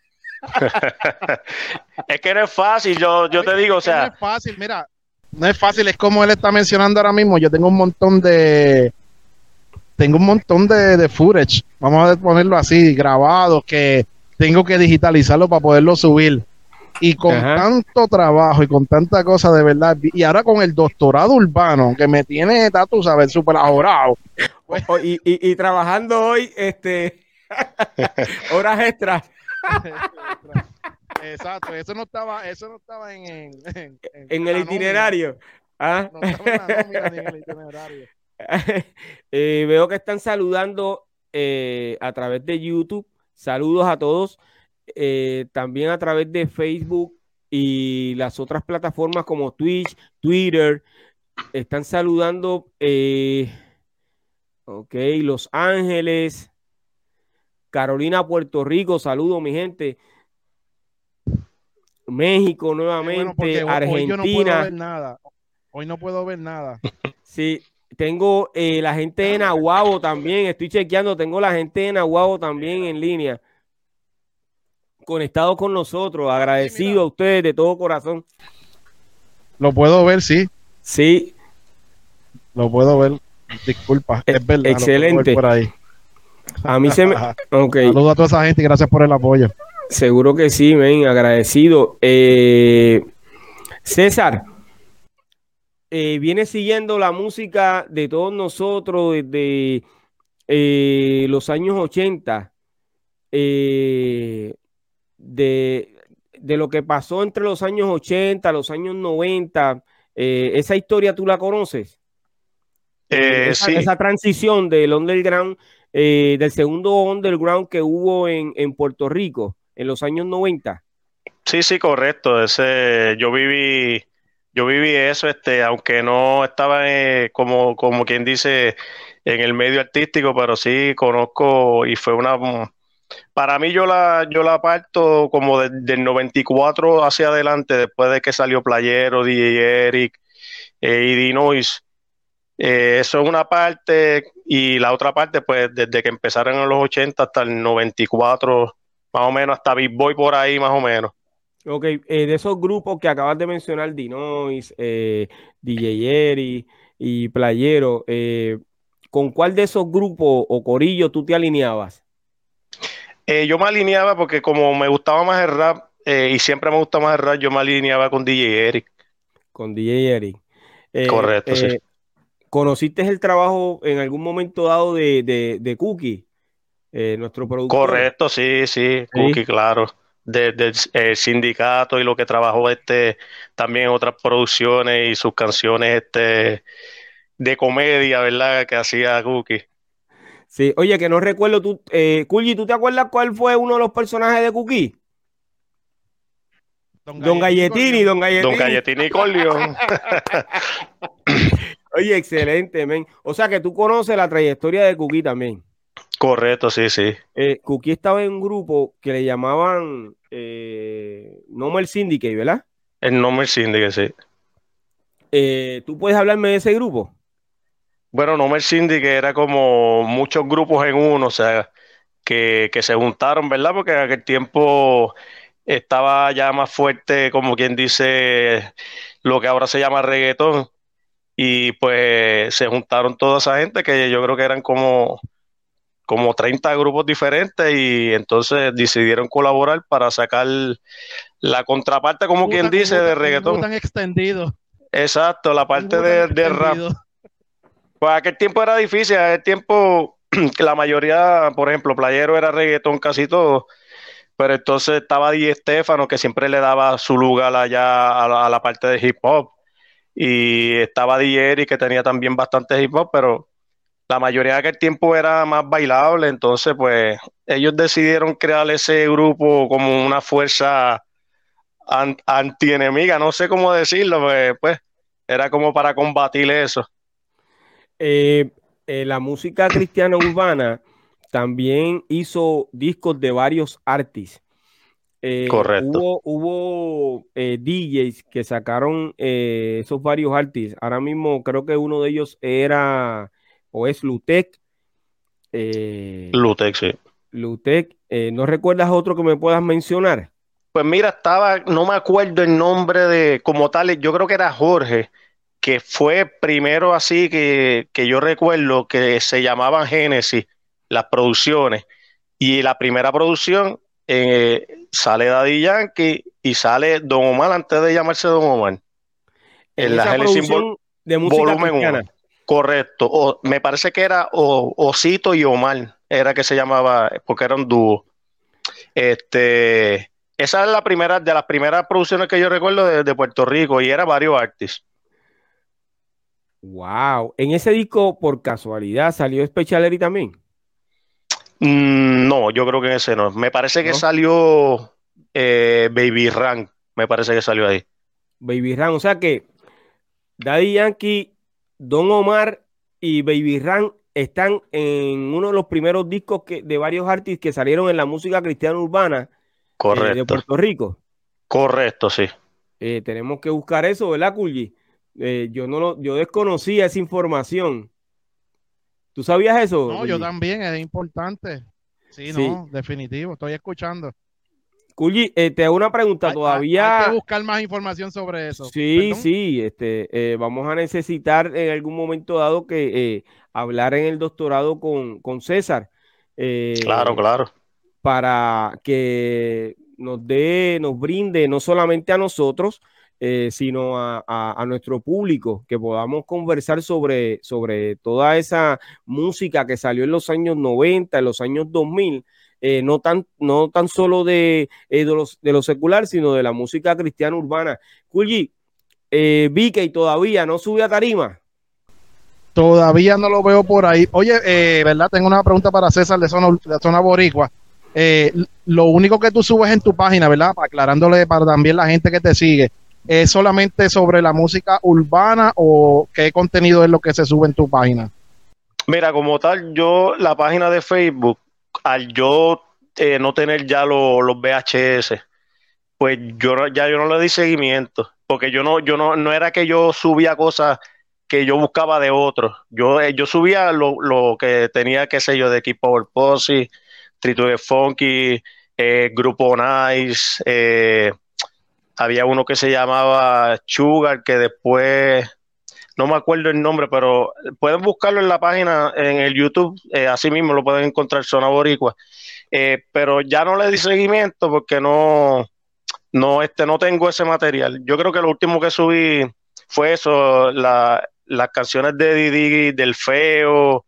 es que no es fácil, yo, yo te digo, o sea. No es fácil, mira, no es fácil, es como él está mencionando ahora mismo. Yo tengo un montón de. Tengo un montón de, de footage, vamos a ponerlo así, grabados, que tengo que digitalizarlo para poderlo subir. Y con tanto trabajo y con tanta cosa de verdad, y ahora con el doctorado urbano, que me tiene, tú sabes, súper ahorrado. y, y, trabajando hoy, este, horas extras. Exacto, eso no estaba, eso no estaba en, en, en, el itinerario. ¿Ah? No estaba en, el itinerario. eh, veo que están saludando eh, a través de YouTube. Saludos a todos. Eh, también a través de Facebook y las otras plataformas como Twitch, Twitter, están saludando, eh, ok, Los Ángeles, Carolina, Puerto Rico, saludo mi gente. México nuevamente, Argentina. Hoy no puedo ver nada. Hoy no puedo ver nada. Sí, tengo eh, la gente de Nahuabo también, estoy chequeando, tengo la gente de Nahuabo también en línea conectado con nosotros, agradecido a ustedes de todo corazón. Lo puedo ver, sí. Sí. Lo puedo ver. Disculpa, es verdad. Excelente. por ahí. A mí se me. Okay. Saludos a toda esa gente y gracias por el apoyo. Seguro que sí, men, agradecido. Eh, César, eh, viene siguiendo la música de todos nosotros desde eh, los años 80. Eh, de, lo que pasó entre los años 80, los años 90. Eh, ¿Esa historia tú la conoces? Eh, esa, sí. esa, transición del underground, eh, del segundo underground que hubo en, Puerto Rico en los años 90. Sí, sí, correcto. Ese, yo viví, yo viví eso, este, aunque no estaba como, como quien dice en el medio artístico, pero sí conozco y fue una para mí yo la, yo la parto como del 94 hacia adelante, después de que salió Playero, DJ Eric eh, y Dinois. Eh, eso es una parte y la otra parte, pues desde que empezaron en los 80 hasta el 94, más o menos, hasta Big Boy por ahí, más o menos. Ok, eh, de esos grupos que acabas de mencionar, Dinois, DJ Eric y Playero, ¿con cuál de esos grupos o corillos tú te alineabas? Eh, yo me alineaba porque como me gustaba más el rap eh, y siempre me gusta más el rap, yo me alineaba con DJ Eric. Con DJ Eric. Eh, Correcto, sí. ¿Conociste el trabajo en algún momento dado de, de, Cookie, nuestro productor? Correcto, sí, sí, Cookie, claro. Del sindicato y lo que trabajó este también otras producciones y sus canciones este de comedia, ¿verdad? Que hacía Cookie. Sí, oye, que no recuerdo tú, eh, ¿tú te acuerdas cuál fue uno de los personajes de Cookie? Don, Galletini, Don Galletini. Don Galletini Corleone. Oye, excelente, men. O sea que tú conoces la trayectoria de Cookie también. Correcto, sí, sí. Eh, Cookie estaba en un grupo que le llamaban eh, Nomer Syndicate, ¿verdad? El Nomer Syndicate, sí. Eh, ¿Tú puedes hablarme de ese grupo? Bueno, No Cindy, que era como muchos grupos en uno, o sea, que, se juntaron, ¿verdad? Porque en aquel tiempo estaba ya más fuerte, como quien dice, lo que ahora se llama reggaetón. y pues se juntaron toda esa gente que yo creo que eran como, como 30 grupos diferentes y entonces decidieron colaborar para sacar la contraparte, como quien dice, de reggaetón. Tan extendido. Exacto, la parte de, de rap. Pues aquel tiempo era difícil, aquel tiempo que la mayoría, por ejemplo, playero era reggaetón casi todo, pero entonces estaba Di Estefano que siempre le daba su lugar allá a la, parte de hip hop y estaba Di que tenía también bastante hip hop, pero la mayoría de aquel tiempo era más bailable, entonces pues ellos decidieron crear ese grupo como una fuerza antienemiga, no sé cómo decirlo, pues, pues era como para combatir eso. Eh, eh, la música cristiana urbana también hizo discos de varios artistas. Eh, Correcto. Hubo, DJs que sacaron esos varios artistas. Ahora mismo creo que uno de ellos era o es Lutec. Lutec, sí. Lutec. ¿No recuerdas otro que me puedas mencionar? Pues mira, estaba, no me acuerdo el nombre de como tal, yo creo que era Jorge, que fue primero así que, yo recuerdo que se llamaban Génesis, las producciones. Y la primera producción eh, sale Daddy Yankee y sale Don Omar antes de llamarse Don Omar. En, la Génesis de volumen 1. Correcto. O, me parece que era Osito y Omar, era que se llamaba, porque era un dúo. Este, esa es la primera, de las primeras producciones que yo recuerdo de, de Puerto Rico y era varios artistas. Wow. ¿En ese disco, por casualidad, salió Special también? Mm, no, yo creo que en ese no. Me parece que salió eh, Baby Run. Me parece que salió ahí. Baby Run. O sea que Daddy Yankee, Don Omar y Baby Run están en uno de los primeros discos que, de varios artistas que salieron en la música cristiana urbana eh, de Puerto Rico. Correcto, sí. Eh, tenemos que buscar eso, ¿verdad, Kulji? Eh, yo no lo, yo desconocía esa información. ¿Tú sabías eso? No, yo también, es importante. Sí, no, definitivo, estoy escuchando. Culli, eh, te hago una pregunta, todavía... Hay, que buscar más información sobre eso. Sí, sí, este, eh, vamos a necesitar en algún momento dado que hablar en el doctorado con, con César. claro, claro. Para que nos dé, nos brinde no solamente a nosotros, eh, sino a, nuestro público, que podamos conversar sobre, sobre toda esa música que salió en los años 90, en los años 2000, eh, no, tan, no tan solo de, eh, de, los, lo secular, sino de la música cristiana urbana. Kulji, vi que todavía no sube a tarima. Todavía no lo veo por ahí. Oye, ¿verdad? Tengo una pregunta para César de Zona, de zona Boricua. lo único que tú subes en tu página, ¿verdad? Aclarándole para también la gente que te sigue, ¿Es solamente sobre la música urbana o qué contenido es lo que se sube en tu página? Mira, como tal, yo la página de Facebook, al yo eh, no tener ya los VHS, pues yo ya yo no le di seguimiento, porque yo no, yo no, no era que yo subía cosas que yo buscaba de otros. Yo, eh, yo subía lo, lo, que tenía, qué sé yo, de Keep Power Posse, Triture Funky, eh, Grupo Nice, eh, había uno que se llamaba Sugar, que después, no me acuerdo el nombre, pero pueden buscarlo en la página, en el YouTube, eh, así mismo lo pueden encontrar, Zona Boricua. Eh, pero ya no le di seguimiento porque no, no, este, no tengo ese material. Yo creo que lo último que subí fue eso, la, las canciones de Didi, del Feo,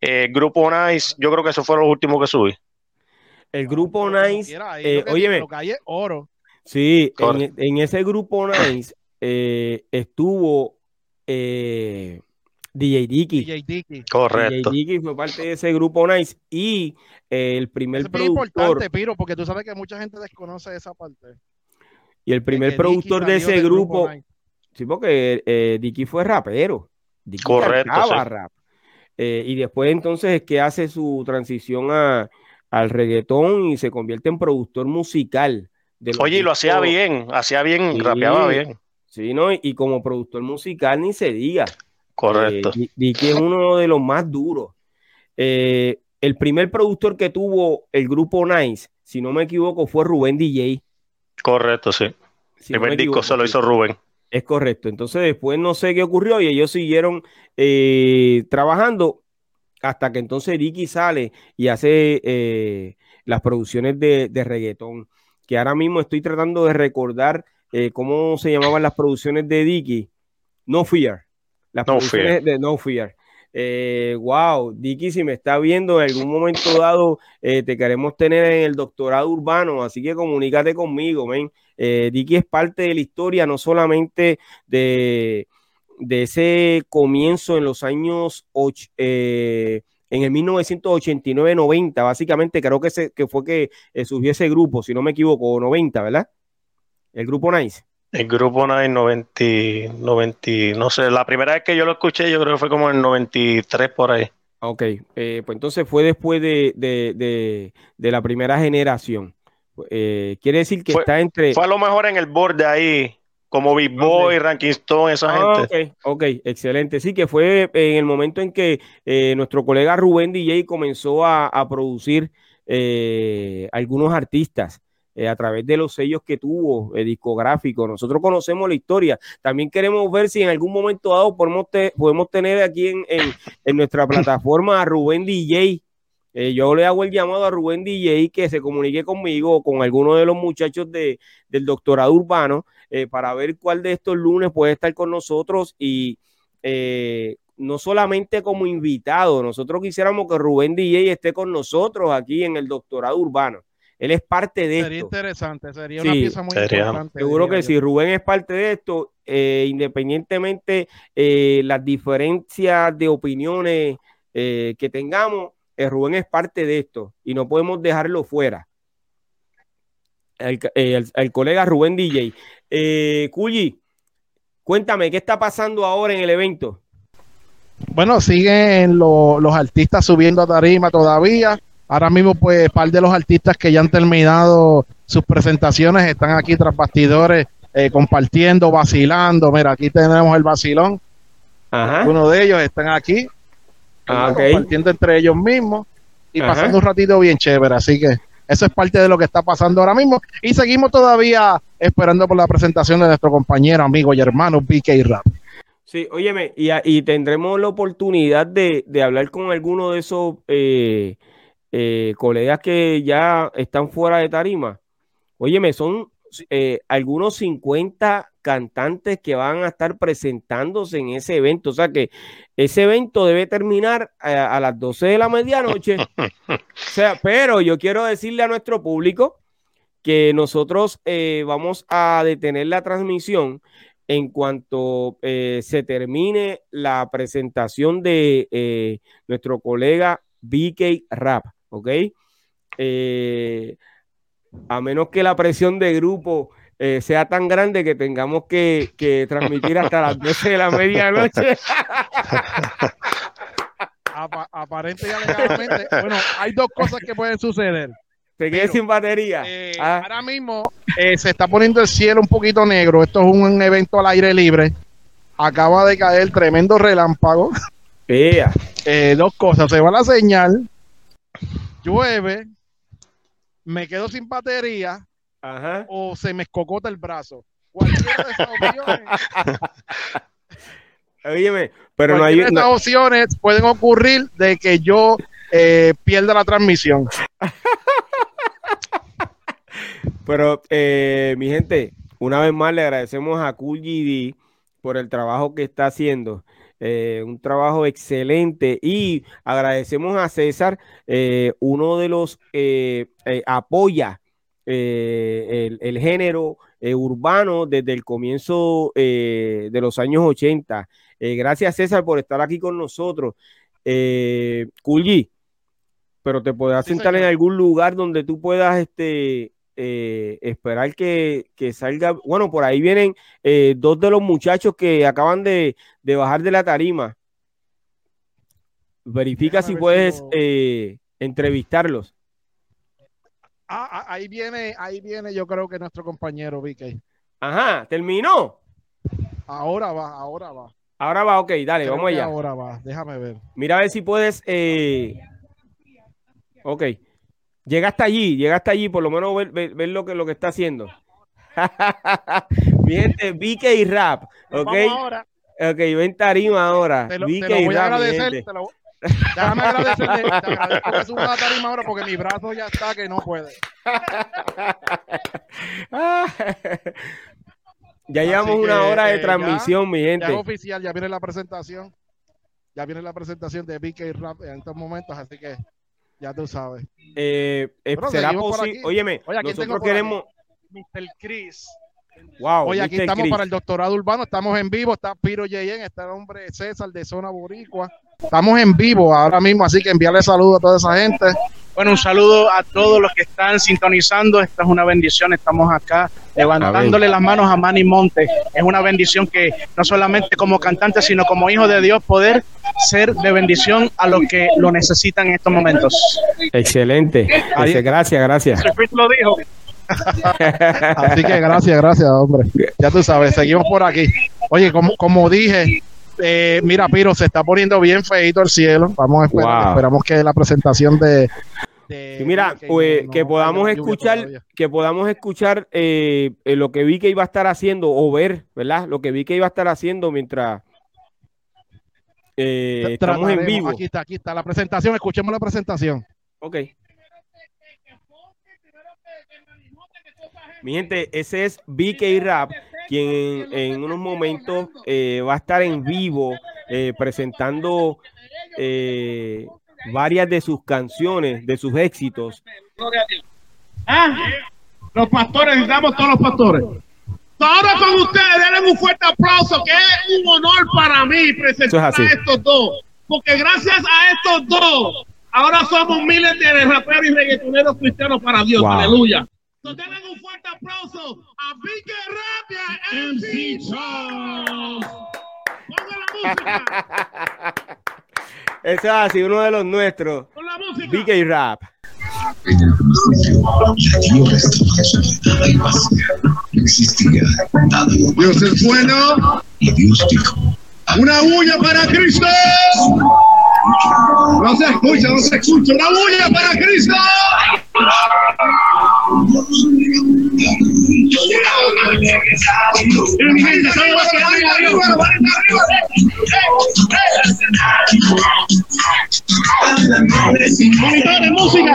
eh, Grupo Nice, yo creo que eso fue lo último que subí. El Grupo Nice, eh, óyeme, oro. Sí, en, ese grupo Nice eh, estuvo eh, DJ Dicky. DJ Dicky. Correcto. DJ Dicky fue parte de ese grupo Nice y eh, el primer Eso es importante, Piro, porque tú sabes que mucha gente desconoce esa parte. Y el primer productor de ese grupo, sí, porque eh, Dicky fue rapero. Dicky Correcto. rap. y después entonces es que hace su transición a, al reggaetón y se convierte en productor musical. Oye, y lo hacía bien, hacía bien, rapeaba bien. Sí, ¿no? Y, como productor musical ni se diga. Correcto. Eh, que es uno de los más duros. Eh, el primer productor que tuvo el grupo Nice, si no me equivoco, fue Rubén DJ. Correcto, sí. el primer disco se lo hizo Rubén. Es correcto. Entonces después no sé qué ocurrió y ellos siguieron eh, trabajando hasta que entonces Dicky sale y hace eh, las producciones de, de, reggaetón. Que ahora mismo estoy tratando de recordar eh, cómo se llamaban las producciones de Dicky. No Fear. Las no producciones fear. de No Fear. Eh, wow, Dicky, si me está viendo en algún momento dado, eh, te queremos tener en el doctorado urbano, así que comunícate conmigo, ven. Eh, Dicky es parte de la historia, no solamente de, de ese comienzo en los años eh, en el 1989-90, básicamente creo que, se, que fue que surgió ese grupo, si no me equivoco, 90, ¿verdad? El grupo Nice. El grupo Nine 90, 90, no sé, la primera vez que yo lo escuché yo creo que fue como en el 93 por ahí. Ok, eh, pues entonces fue después de, de, de, de la primera generación. Eh, quiere decir que fue, está entre... Fue a lo mejor en el borde ahí, como Big Boy, okay. Ranking Stone, esa ah, gente. Ok, ok, excelente. Sí, que fue en el momento en que eh, nuestro colega Rubén DJ comenzó a, a producir eh, algunos artistas eh, a través de los sellos que tuvo eh, discográficos. Nosotros conocemos la historia. También queremos ver si en algún momento dado podemos, te, podemos tener aquí en, en, en, nuestra plataforma a Rubén DJ. Eh, yo le hago el llamado a Rubén DJ que se comunique conmigo o con alguno de los muchachos de, del doctorado urbano eh, para ver cuál de estos lunes puede estar con nosotros y eh, no solamente como invitado, nosotros quisiéramos que Rubén DJ esté con nosotros aquí en el doctorado urbano. Él es parte de sería esto. Sería interesante, sería sí, una pieza muy sería. importante. Seguro que si Rubén es parte de esto, eh, independientemente eh, las diferencias de opiniones eh, que tengamos, eh, Rubén es parte de esto y no podemos dejarlo fuera. El, eh, el, el colega Rubén DJ. Eh, Culli, cuéntame, ¿qué está pasando ahora en el evento? Bueno, siguen lo, los artistas subiendo a tarima todavía. Ahora mismo, pues, par de los artistas que ya han terminado sus presentaciones están aquí tras bastidores eh, compartiendo, vacilando. Mira, aquí tenemos el vacilón. Ajá. Uno de ellos están aquí ah, okay. compartiendo entre ellos mismos y Ajá. pasando un ratito bien chévere. Así que eso es parte de lo que está pasando ahora mismo. Y seguimos todavía esperando por la presentación de nuestro compañero, amigo y hermano BK Rap. Sí, óyeme, y, y tendremos la oportunidad de, de hablar con alguno de esos eh, eh, colegas que ya están fuera de tarima. Óyeme, son eh, algunos 50 cantantes que van a estar presentándose en ese evento. O sea que ese evento debe terminar a, a las 12 de la medianoche. o sea, pero yo quiero decirle a nuestro público que nosotros eh, vamos a detener la transmisión en cuanto eh, se termine la presentación de eh, nuestro colega BK Rap, ¿ok? Eh, a menos que la presión de grupo eh, sea tan grande que tengamos que, que transmitir hasta las 12 de la medianoche. Ap aparente y alegadamente, bueno, hay dos cosas que pueden suceder. Te quedé sin batería. Eh, ah. Ahora mismo eh, se está poniendo el cielo un poquito negro. Esto es un, un evento al aire libre. Acaba de caer tremendo relámpago. Yeah. Eh, dos cosas. Se va la señal, llueve, me quedo sin batería Ajá. o se me escocota el brazo. Cualquiera de esas opciones. Óyeme, pero no hay. De estas opciones pueden ocurrir de que yo eh, pierda la transmisión. Pero, eh, mi gente, una vez más le agradecemos a Cool GD por el trabajo que está haciendo. Eh, un trabajo excelente y agradecemos a César, eh, uno de los eh, eh el, el, género urbano desde el comienzo de los años 80. gracias César por estar aquí con nosotros. Eh, pero te podrás sí, sentar señor. en algún lugar donde tú puedas este, eh, esperar que, que, salga. Bueno, por ahí vienen eh, dos de los muchachos que acaban de, de bajar de la tarima. Verifica Déjame si puedes eh, entrevistarlos. Ah, ah, ahí viene, ahí viene, yo creo que nuestro compañero Vicky. Ajá, terminó. Ahora va, ahora va. Ahora va, ok, dale, creo vamos allá. Ahora va, déjame ver. Mira a ver si puedes. Eh... Ok. Llega hasta allí, llega hasta allí, por lo menos ver, ver, ver lo, que, lo que está haciendo. Mi gente, Vique y Rap. ¿Ok? Vamos ahora. Ok, ven tarima ahora. Te lo, te lo voy a agradecer. Te lo, déjame agradecerle. Te agradezco que suba la tarima ahora porque mi brazo ya está que no puede. ya llevamos una hora de eh, transmisión, mi gente. Ya es oficial, ya viene la presentación. Ya viene la presentación de BK Rap en estos momentos, así que ya tú sabes. Eh, eh será posible. Óyeme, Oye, nosotros queremos. Mr. Chris. Wow, Oye, aquí estamos para el doctorado urbano, estamos en vivo, está Piro Yeyen, está el hombre César de Zona Boricua. Estamos en vivo ahora mismo, así que envíale saludos a toda esa gente. Bueno, un saludo a todos los que están sintonizando. Esta es una bendición. Estamos acá levantándole las manos a Manny Monte. Es una bendición que no solamente como cantante, sino como hijo de Dios poder ser de bendición a los que lo necesitan en estos momentos. Excelente. Gracias, gracias. lo dijo. Así que gracias, gracias, hombre. Ya tú sabes, seguimos por aquí. Oye, como, como dije, eh, mira, Piro, se está poniendo bien feito el cielo. Vamos a esperar, esperamos que la presentación de, mira, que, pues, que podamos escuchar, que podamos escuchar eh, eh, lo que vi que iba a estar haciendo o ver, ¿verdad? Lo que vi que iba a estar haciendo mientras estamos en vivo. Aquí está, aquí está la presentación. Escuchemos la presentación. Ok. Mi gente, ese es BK Rap, quien en, unos momentos eh, va a estar en vivo eh, presentando eh, varias de sus canciones, de sus éxitos. Ah, los pastores, necesitamos todos los pastores. Ahora con ustedes, denle un fuerte aplauso, que es un honor para mí presentar a estos dos. Porque gracias a estos dos, ahora somos miles de raperos y reggaetoneros cristianos para Dios. Aleluya. Entonces un fuerte aplauso a Vicky Rapia MC Charles. Ponga la música. Eso es así, uno de los nuestros. Con la música. BK Rap. En el principio, existía. Dios es bueno. Y Dios dijo. Una bulla para Cristo. No se escucha, no se escucha. Una bulla para Cristo. Monitores, música.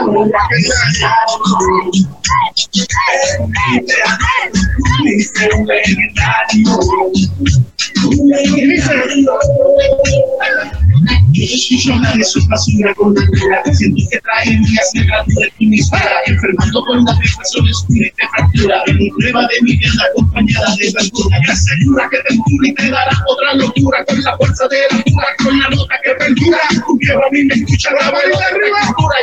Yo de su basura con la siento que trae días de de mi enfermando con las depresiones y te fractura. En prueba de mi vida acompañada de verdura, que asegura que te cura y te dará otra locura con la fuerza de la cura, con la nota que perdura. Un viejo a mí me escucha la voz de la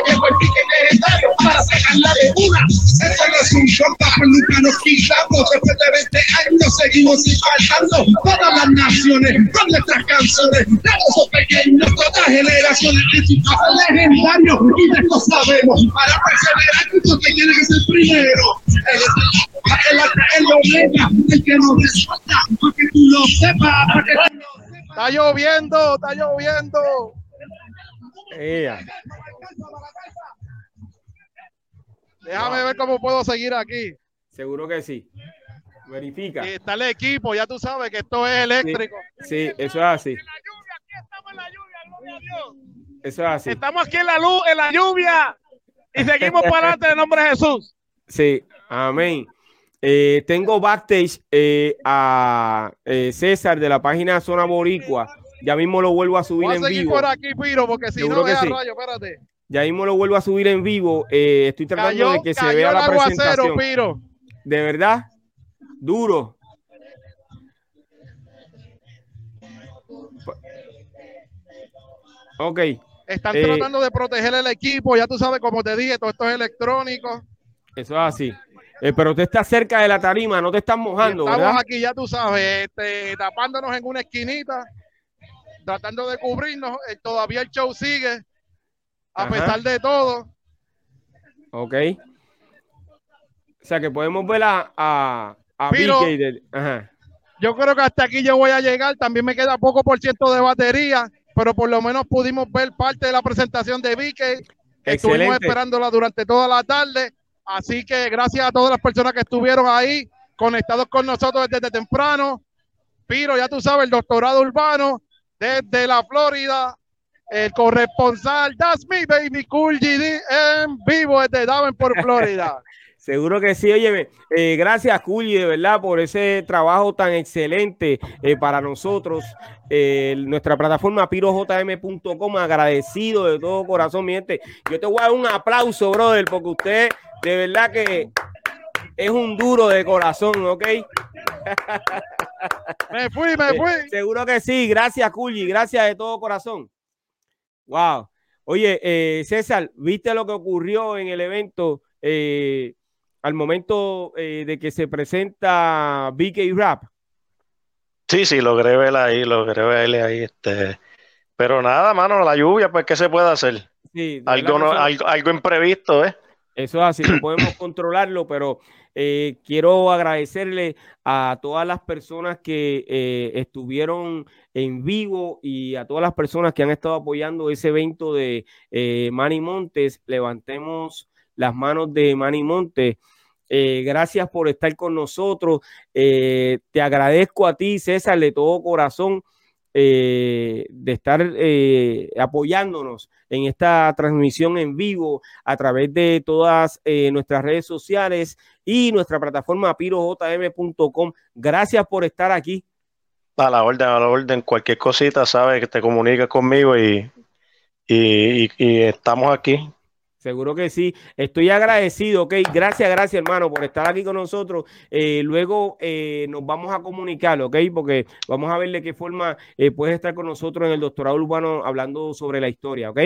llevo el pique legendario para sacarla de una. Esto no es un shock, nunca nos quitamos. Después de 20 años seguimos impactando todas las naciones con nuestras canciones. Damos pequeños, generaciones en su casa legendario y de esto sabemos. Para perseverar, esto que tiene que ser primero. El, el, omega, el que nos resulta, para que tú lo sepas, para que tú lo sepas. Está lloviendo, está lloviendo. Déjame ver cómo puedo seguir aquí. Seguro que sí. Verifica. Está el equipo, ya tú sabes que esto es eléctrico. Sí, eso es así. Estamos. Eso es así. Aquí en la luz, en la lluvia. Y seguimos para adelante en nombre de Jesús. Sí, amén. Eh, tengo backstage eh, a eh, César de la página Zona Boricua. Ya mismo lo vuelvo a subir Voy a en vivo. por aquí, Piro, porque si no, vea rayo, espérate. Ya mismo lo vuelvo a subir en vivo. estoy tratando de que se vea la presentación. Piro. De verdad, duro. Ok. Están tratando de proteger el equipo, ya tú sabes, como te dije, todo esto es electrónico. Eso es así. Eh, pero usted está cerca de la tarima, no te estás mojando. estamos aquí, ya tú sabes, este, tapándonos en una esquinita, tratando de cubrirnos. Eh, todavía el show sigue, a pesar de todo. Ok. O sea que podemos ver a, a, Yo creo que hasta aquí yo voy a llegar. También me queda poco por ciento de batería, pero por lo menos pudimos ver parte de la presentación de Vicky. Estuvimos esperándola durante toda la tarde Así que gracias a todas las personas que estuvieron ahí conectados con nosotros desde temprano. Piro, ya tú sabes, el doctorado urbano desde la Florida, el corresponsal That's Me Baby Cool GD en vivo desde Davenport, Florida. Seguro que sí. Oye, eh, gracias, Culi, de verdad, por ese trabajo tan excelente eh, para nosotros. Eh, nuestra plataforma pirojm.com, agradecido de todo corazón, mi gente. Yo te voy a dar un aplauso, brother, porque usted de verdad que es un duro de corazón, ¿ok? Me fui, me fui. Seguro que sí. Gracias, Culi, gracias de todo corazón. Wow. Oye, César, ¿viste lo que ocurrió en el evento? Eh, al momento eh, de que se presenta BK Rap. Sí, sí, logré ver ahí, logré verle ahí. Este. Pero nada, mano, la lluvia, pues, ¿qué se puede hacer? Sí, algo, algo, imprevisto, ¿eh? Eso es así, no podemos controlarlo, pero eh, quiero agradecerle a todas las personas que eh, estuvieron en vivo y a todas las personas que han estado apoyando ese evento de Manny Montes. Levantemos las manos de Manny Montes. Eh, gracias por estar con nosotros. Eh, te agradezco a ti, César, de todo corazón, eh, de estar apoyándonos en esta transmisión en vivo a través de todas nuestras redes sociales y nuestra plataforma pirojm.com. Gracias por estar aquí. A la orden, a la orden. Cualquier cosita, sabes que te comunicas conmigo y, y estamos aquí Seguro que sí. Estoy agradecido, ok. Gracias, gracias, hermano, por estar aquí con nosotros. Eh, luego eh, nos vamos a comunicar, ok, porque vamos a ver de qué forma eh, puedes estar con nosotros en el doctorado urbano hablando sobre la historia, ok.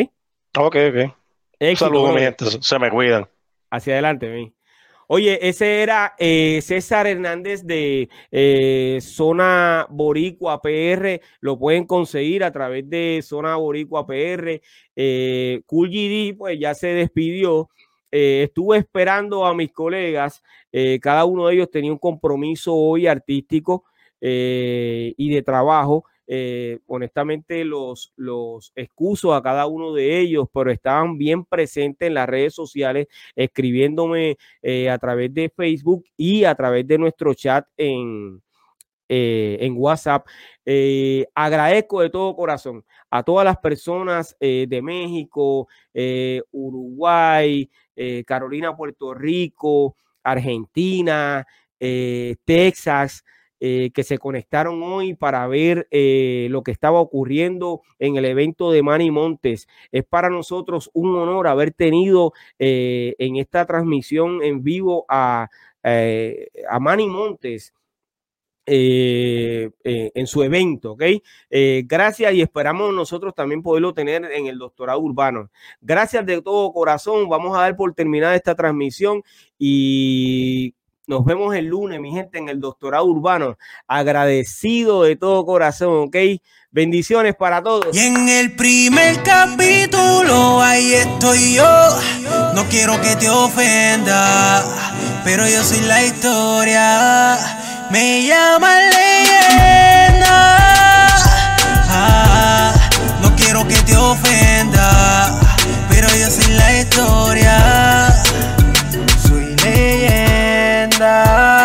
Ok, ok. Saludos, mi gente. Se me cuidan. Hacia adelante, mi. Oye, ese era eh, César Hernández de eh, Zona Boricua PR. Lo pueden conseguir a través de Zona Boricua PR. Eh, cool GD, pues ya se despidió. estuve esperando a mis colegas. cada uno de ellos tenía un compromiso hoy artístico y de trabajo. Eh, honestamente los, los excuso a cada uno de ellos, pero estaban bien presentes en las redes sociales, escribiéndome eh, a través de Facebook y a través de nuestro chat en, eh, en WhatsApp. agradezco de todo corazón a todas las personas de México, Uruguay, Carolina, Puerto Rico, Argentina, Texas, eh, que se conectaron hoy para ver eh, lo que estaba ocurriendo en el evento de Manny Montes. Es para nosotros un honor haber tenido eh, en esta transmisión en vivo a, a Manny Montes. en su evento, ¿ok? gracias y esperamos nosotros también poderlo tener en el doctorado urbano. Gracias de todo corazón. Vamos a dar por terminada esta transmisión y nos vemos el lunes, mi gente, en el doctorado urbano. Agradecido de todo corazón, ¿ok? Bendiciones para todos. Y en el primer capítulo, ahí estoy yo. No quiero que te ofenda, pero yo soy la historia. Me llama leyenda. Ah, no quiero que te ofenda, pero yo soy la historia. now